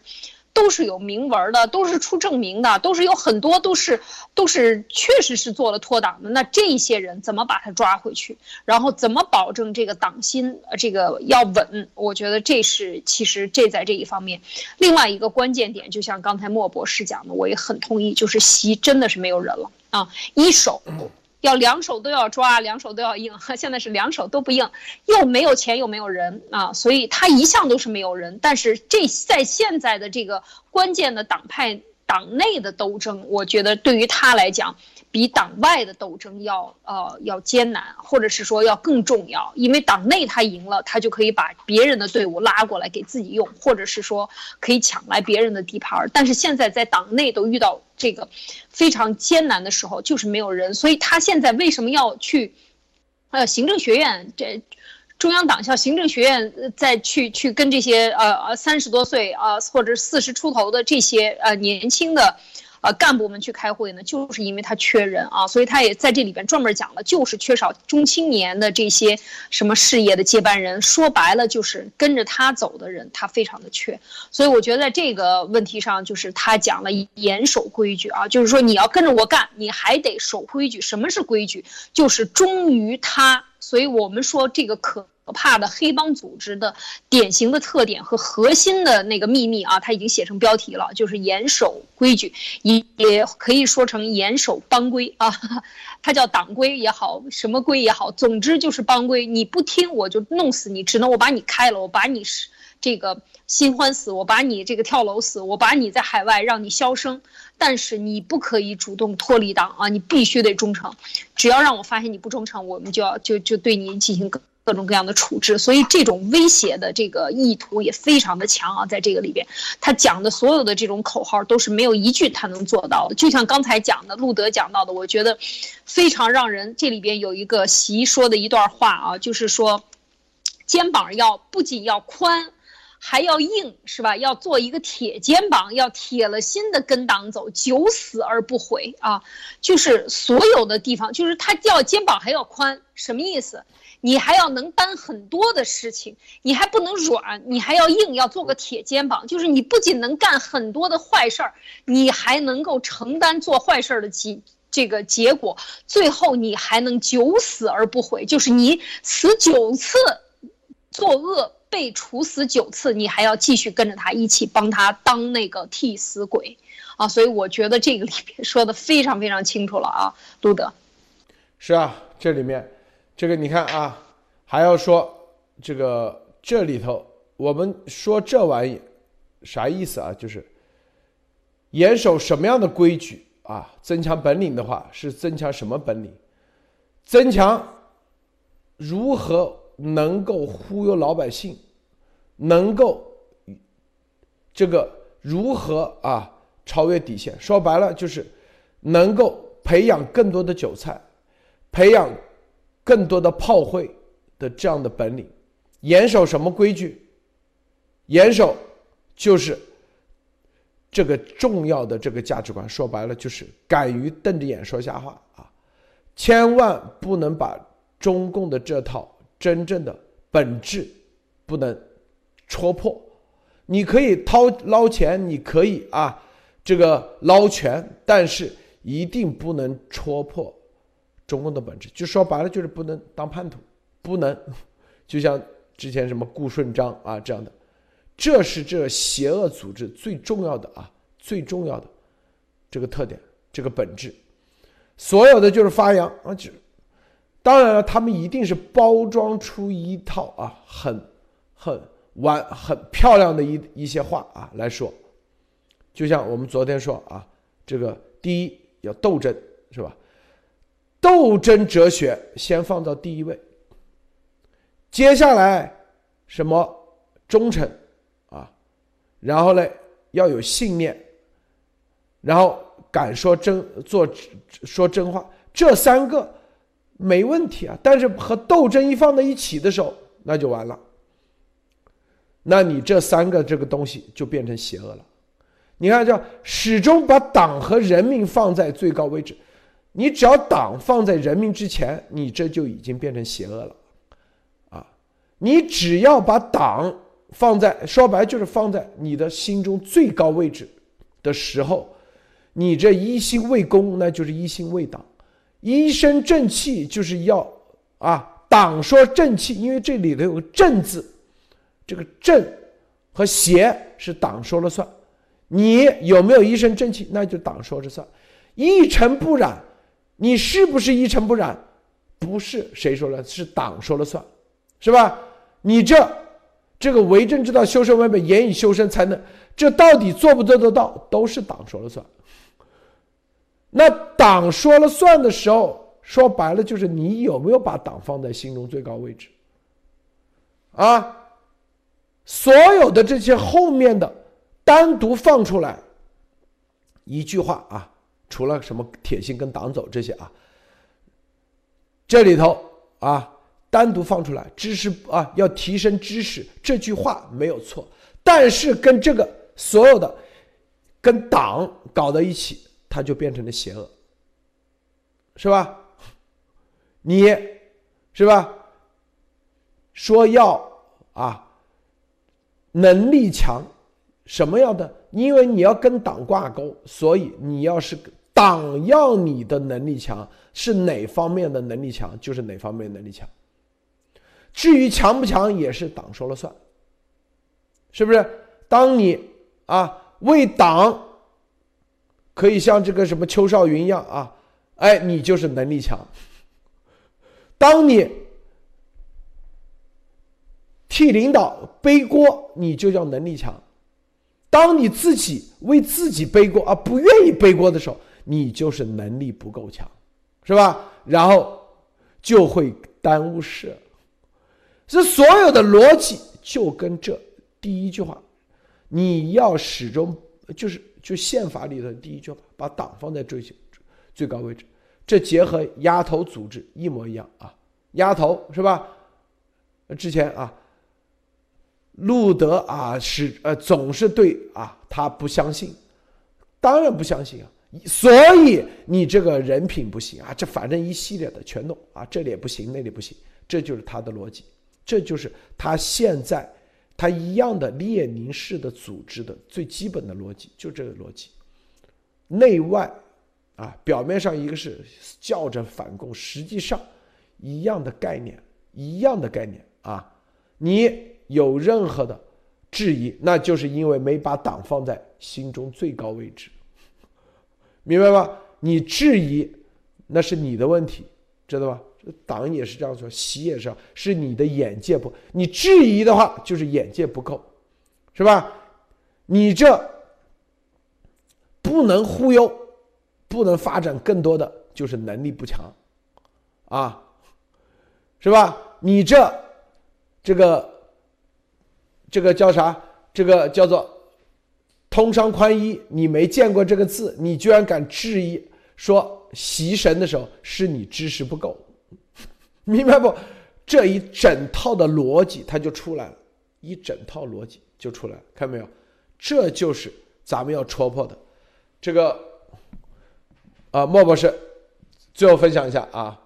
Speaker 3: 都是有明文的，都是出证明的，都是有很多都是都是确实是做了脱党的。那这些人怎么把他抓回去？然后怎么保证这个党心这个要稳？我觉得这是其实这在这一方面。另外一个关键点，就像刚才莫博士讲的，我也很同意，就是习真的是没有人了啊！一手要两手都要抓，两手都要硬。现在是两手都不硬，又没有钱又没有人啊，所以他一向都是没有人。但是这在现在的这个关键的党派党内的斗争，我觉得对于他来讲。比党外的斗争要呃要艰难，或者是说要更重要，因为党内他赢了，他就可以把别人的队伍拉过来给自己用，或者是说可以抢来别人的地盘。但是现在在党内都遇到这个非常艰难的时候，就是没有人，所以他现在为什么要去呃行政学院这中央党校行政学院再去去跟这些呃呃三十多岁啊或者四十出头的这些呃年轻的。呃，干部们去开会呢，就是因为他缺人啊，所以他也在这里边专门讲了，就是缺少中青年的这些什么事业的接班人。说白了，就是跟着他走的人，他非常的缺。所以我觉得在这个问题上，就是他讲了严守规矩啊，就是说你要跟着我干，你还得守规矩。什么是规矩？就是忠于他。所以我们说这个可。可怕的黑帮组织的典型的特点和核心的那个秘密啊，他已经写成标题了，就是严守规矩，也也可以说成严守帮规啊。他叫党规也好，什么规也好，总之就是帮规。你不听我就弄死你，只能我把你开了，我把你是这个新欢死，我把你这个跳楼死，我把你在海外让你销声。但是你不可以主动脱离党啊，你必须得忠诚。只要让我发现你不忠诚，我们就要就就对你进行各。各种各样的处置，所以这种威胁的这个意图也非常的强啊，在这个里边，他讲的所有的这种口号都是没有一句他能做到的。就像刚才讲的，路德讲到的，我觉得非常让人这里边有一个习说的一段话啊，就是说，肩膀要不仅要宽，还要硬，是吧？要做一个铁肩膀，要铁了心的跟党走，九死而不悔啊！就是所有的地方，就是他要肩膀还要宽，什么意思？你还要能担很多的事情，你还不能软，你还要硬，要做个铁肩膀。就是你不仅能干很多的坏事儿，你还能够承担做坏事儿的结这个结果，最后你还能九死而不悔。就是你死九次，作恶被处死九次，你还要继续跟着他一起帮他当那个替死鬼啊！所以我觉得这个里面说的非常非常清楚了啊，路德。
Speaker 1: 是啊，这里面。这个你看啊，还要说这个这里头，我们说这玩意啥意思啊？就是严守什么样的规矩啊？增强本领的话是增强什么本领？增强如何能够忽悠老百姓，能够这个如何啊超越底线？说白了就是能够培养更多的韭菜，培养。更多的炮灰的这样的本领，严守什么规矩？严守就是这个重要的这个价值观。说白了，就是敢于瞪着眼说瞎话啊！千万不能把中共的这套真正的本质不能戳破。你可以掏捞钱，你可以啊这个捞权，但是一定不能戳破。中共的本质，就说白了就是不能当叛徒，不能，就像之前什么顾顺章啊这样的，这是这邪恶组织最重要的啊最重要的这个特点，这个本质，所有的就是发扬啊就，当然了，他们一定是包装出一套啊很很完很漂亮的一一些话啊来说，就像我们昨天说啊，这个第一要斗争是吧？斗争哲学先放到第一位，接下来什么忠诚啊，然后呢要有信念，然后敢说真做说真话，这三个没问题啊。但是和斗争一放在一起的时候，那就完了。那你这三个这个东西就变成邪恶了。你看，叫始终把党和人民放在最高位置。你只要党放在人民之前，你这就已经变成邪恶了，啊！你只要把党放在说白就是放在你的心中最高位置的时候，你这一心为公，那就是一心为党，一身正气就是要啊！党说正气，因为这里头有个正字，这个正和邪是党说了算，你有没有一身正气，那就党说着算，一尘不染。你是不是一尘不染？不是谁说了，是党说了算，是吧？你这这个为政之道，修身为本，严以修身才能。这到底做不做得到，都是党说了算。那党说了算的时候，说白了就是你有没有把党放在心中最高位置？啊，所有的这些后面的单独放出来一句话啊，除了什么铁心跟党走这些啊，这里头啊单独放出来知识啊要提升知识这句话没有错，但是跟这个所有的跟党搞在一起，它就变成了邪恶，是吧？你是吧？说要啊，能力强，什么样的？因为你要跟党挂钩，所以你要是党要你的能力强，是哪方面的能力强，就是哪方面能力强。至于强不强，也是党说了算，是不是？当你啊为党，可以像这个什么邱少云一样啊，哎，你就是能力强。当你。替领导背锅，你就叫能力强；当你自己为自己背锅而不愿意背锅的时候，你就是能力不够强，是吧？然后就会耽误事。这所有的逻辑就跟这第一句话，你要始终就是就宪法里的第一句话，把党放在最最高位置，这结合压头组织一模一样啊！压头是吧？之前啊。路德啊，是呃，总是对啊，他不相信，当然不相信啊，所以你这个人品不行啊，这反正一系列的全弄啊，这里也不行，那里不行，这就是他的逻辑，这就是他现在他一样的列宁式的组织的最基本的逻辑，就这个逻辑，内外啊，表面上一个是叫着反共，实际上一样的概念，一样的概念啊，你。有任何的质疑，那就是因为没把党放在心中最高位置，明白吗？你质疑，那是你的问题，知道吧？党也是这样说，习也是，是你的眼界不，你质疑的话就是眼界不够，是吧？你这不能忽悠，不能发展更多的，就是能力不强，啊，是吧？你这这个。这个叫啥？这个叫做“通商宽衣”。你没见过这个字，你居然敢质疑说“习神”的时候是你知识不够，明白不？这一整套的逻辑它就出来了，一整套逻辑就出来了，看到没有？这就是咱们要戳破的。这个啊，莫博士，最后分享一下啊。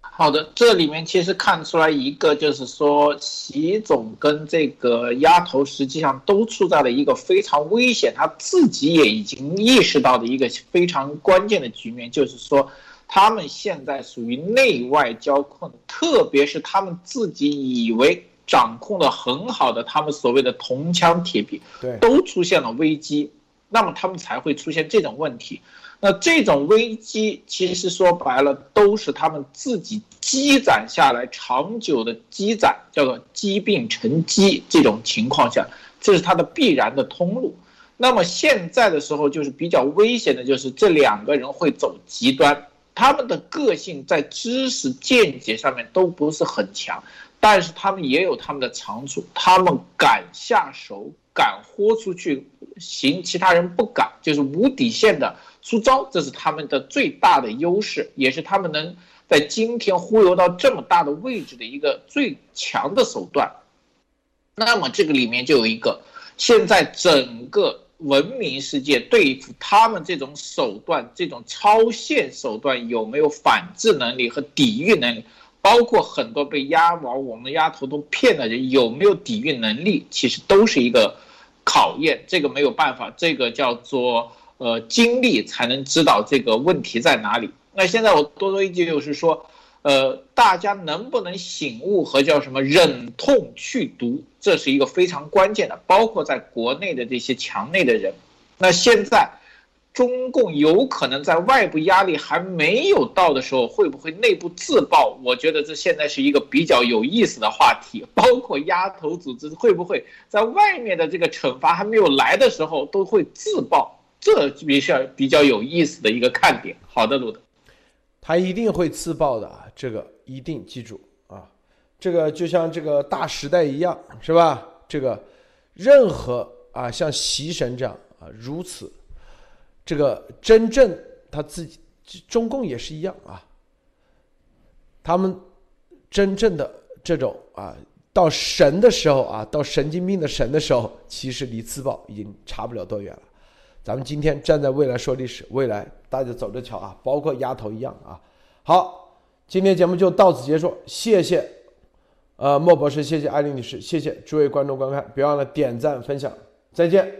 Speaker 2: 好的，这里面其实看出来一个，就是说习总跟这个丫头实际上都处在了一个非常危险，他自己也已经意识到的一个非常关键的局面，就是说他们现在属于内外交困，特别是他们自己以为掌控的很好的他们所谓的铜墙铁壁，
Speaker 1: 对，
Speaker 2: 都出现了危机，那么他们才会出现这种问题。那这种危机其实说白了都是他们自己积攒下来长久的积攒，叫做积病成积。这种情况下，这是它的必然的通路。那么现在的时候就是比较危险的，就是这两个人会走极端。他们的个性在知识见解上面都不是很强，但是他们也有他们的长处，他们敢下手，敢豁出去，行其他人不敢，就是无底线的。出招，这是他们的最大的优势，也是他们能在今天忽悠到这么大的位置的一个最强的手段。那么这个里面就有一个，现在整个文明世界对付他们这种手段、这种超限手段有没有反制能力和抵御能力？包括很多被压毛、我们丫头都骗的人有没有抵御能力？其实都是一个考验，这个没有办法，这个叫做。呃，经历才能知道这个问题在哪里。那现在我多说一句，就是说，呃，大家能不能醒悟和叫什么忍痛去读，这是一个非常关键的。包括在国内的这些墙内的人，那现在中共有可能在外部压力还没有到的时候，会不会内部自爆？我觉得这现在是一个比较有意思的话题。包括压头组织会不会在外面的这个惩罚还没有来的时候都会自爆？这比较比较有意思的一个看点。好的，路德，
Speaker 1: 他一定会自爆的啊，这个一定记住啊。这个就像这个大时代一样，是吧？这个任何啊，像习神这样啊，如此。这个真正他自己，中共也是一样啊。他们真正的这种啊，到神的时候啊，到神经病的神的时候，其实离自爆已经差不了多远了。咱们今天站在未来说历史，未来大家走着瞧啊，包括丫头一样啊。好，今天节目就到此结束，谢谢，呃，莫博士，谢谢艾琳女士，谢谢诸位观众观看，别忘了点赞分享，再见。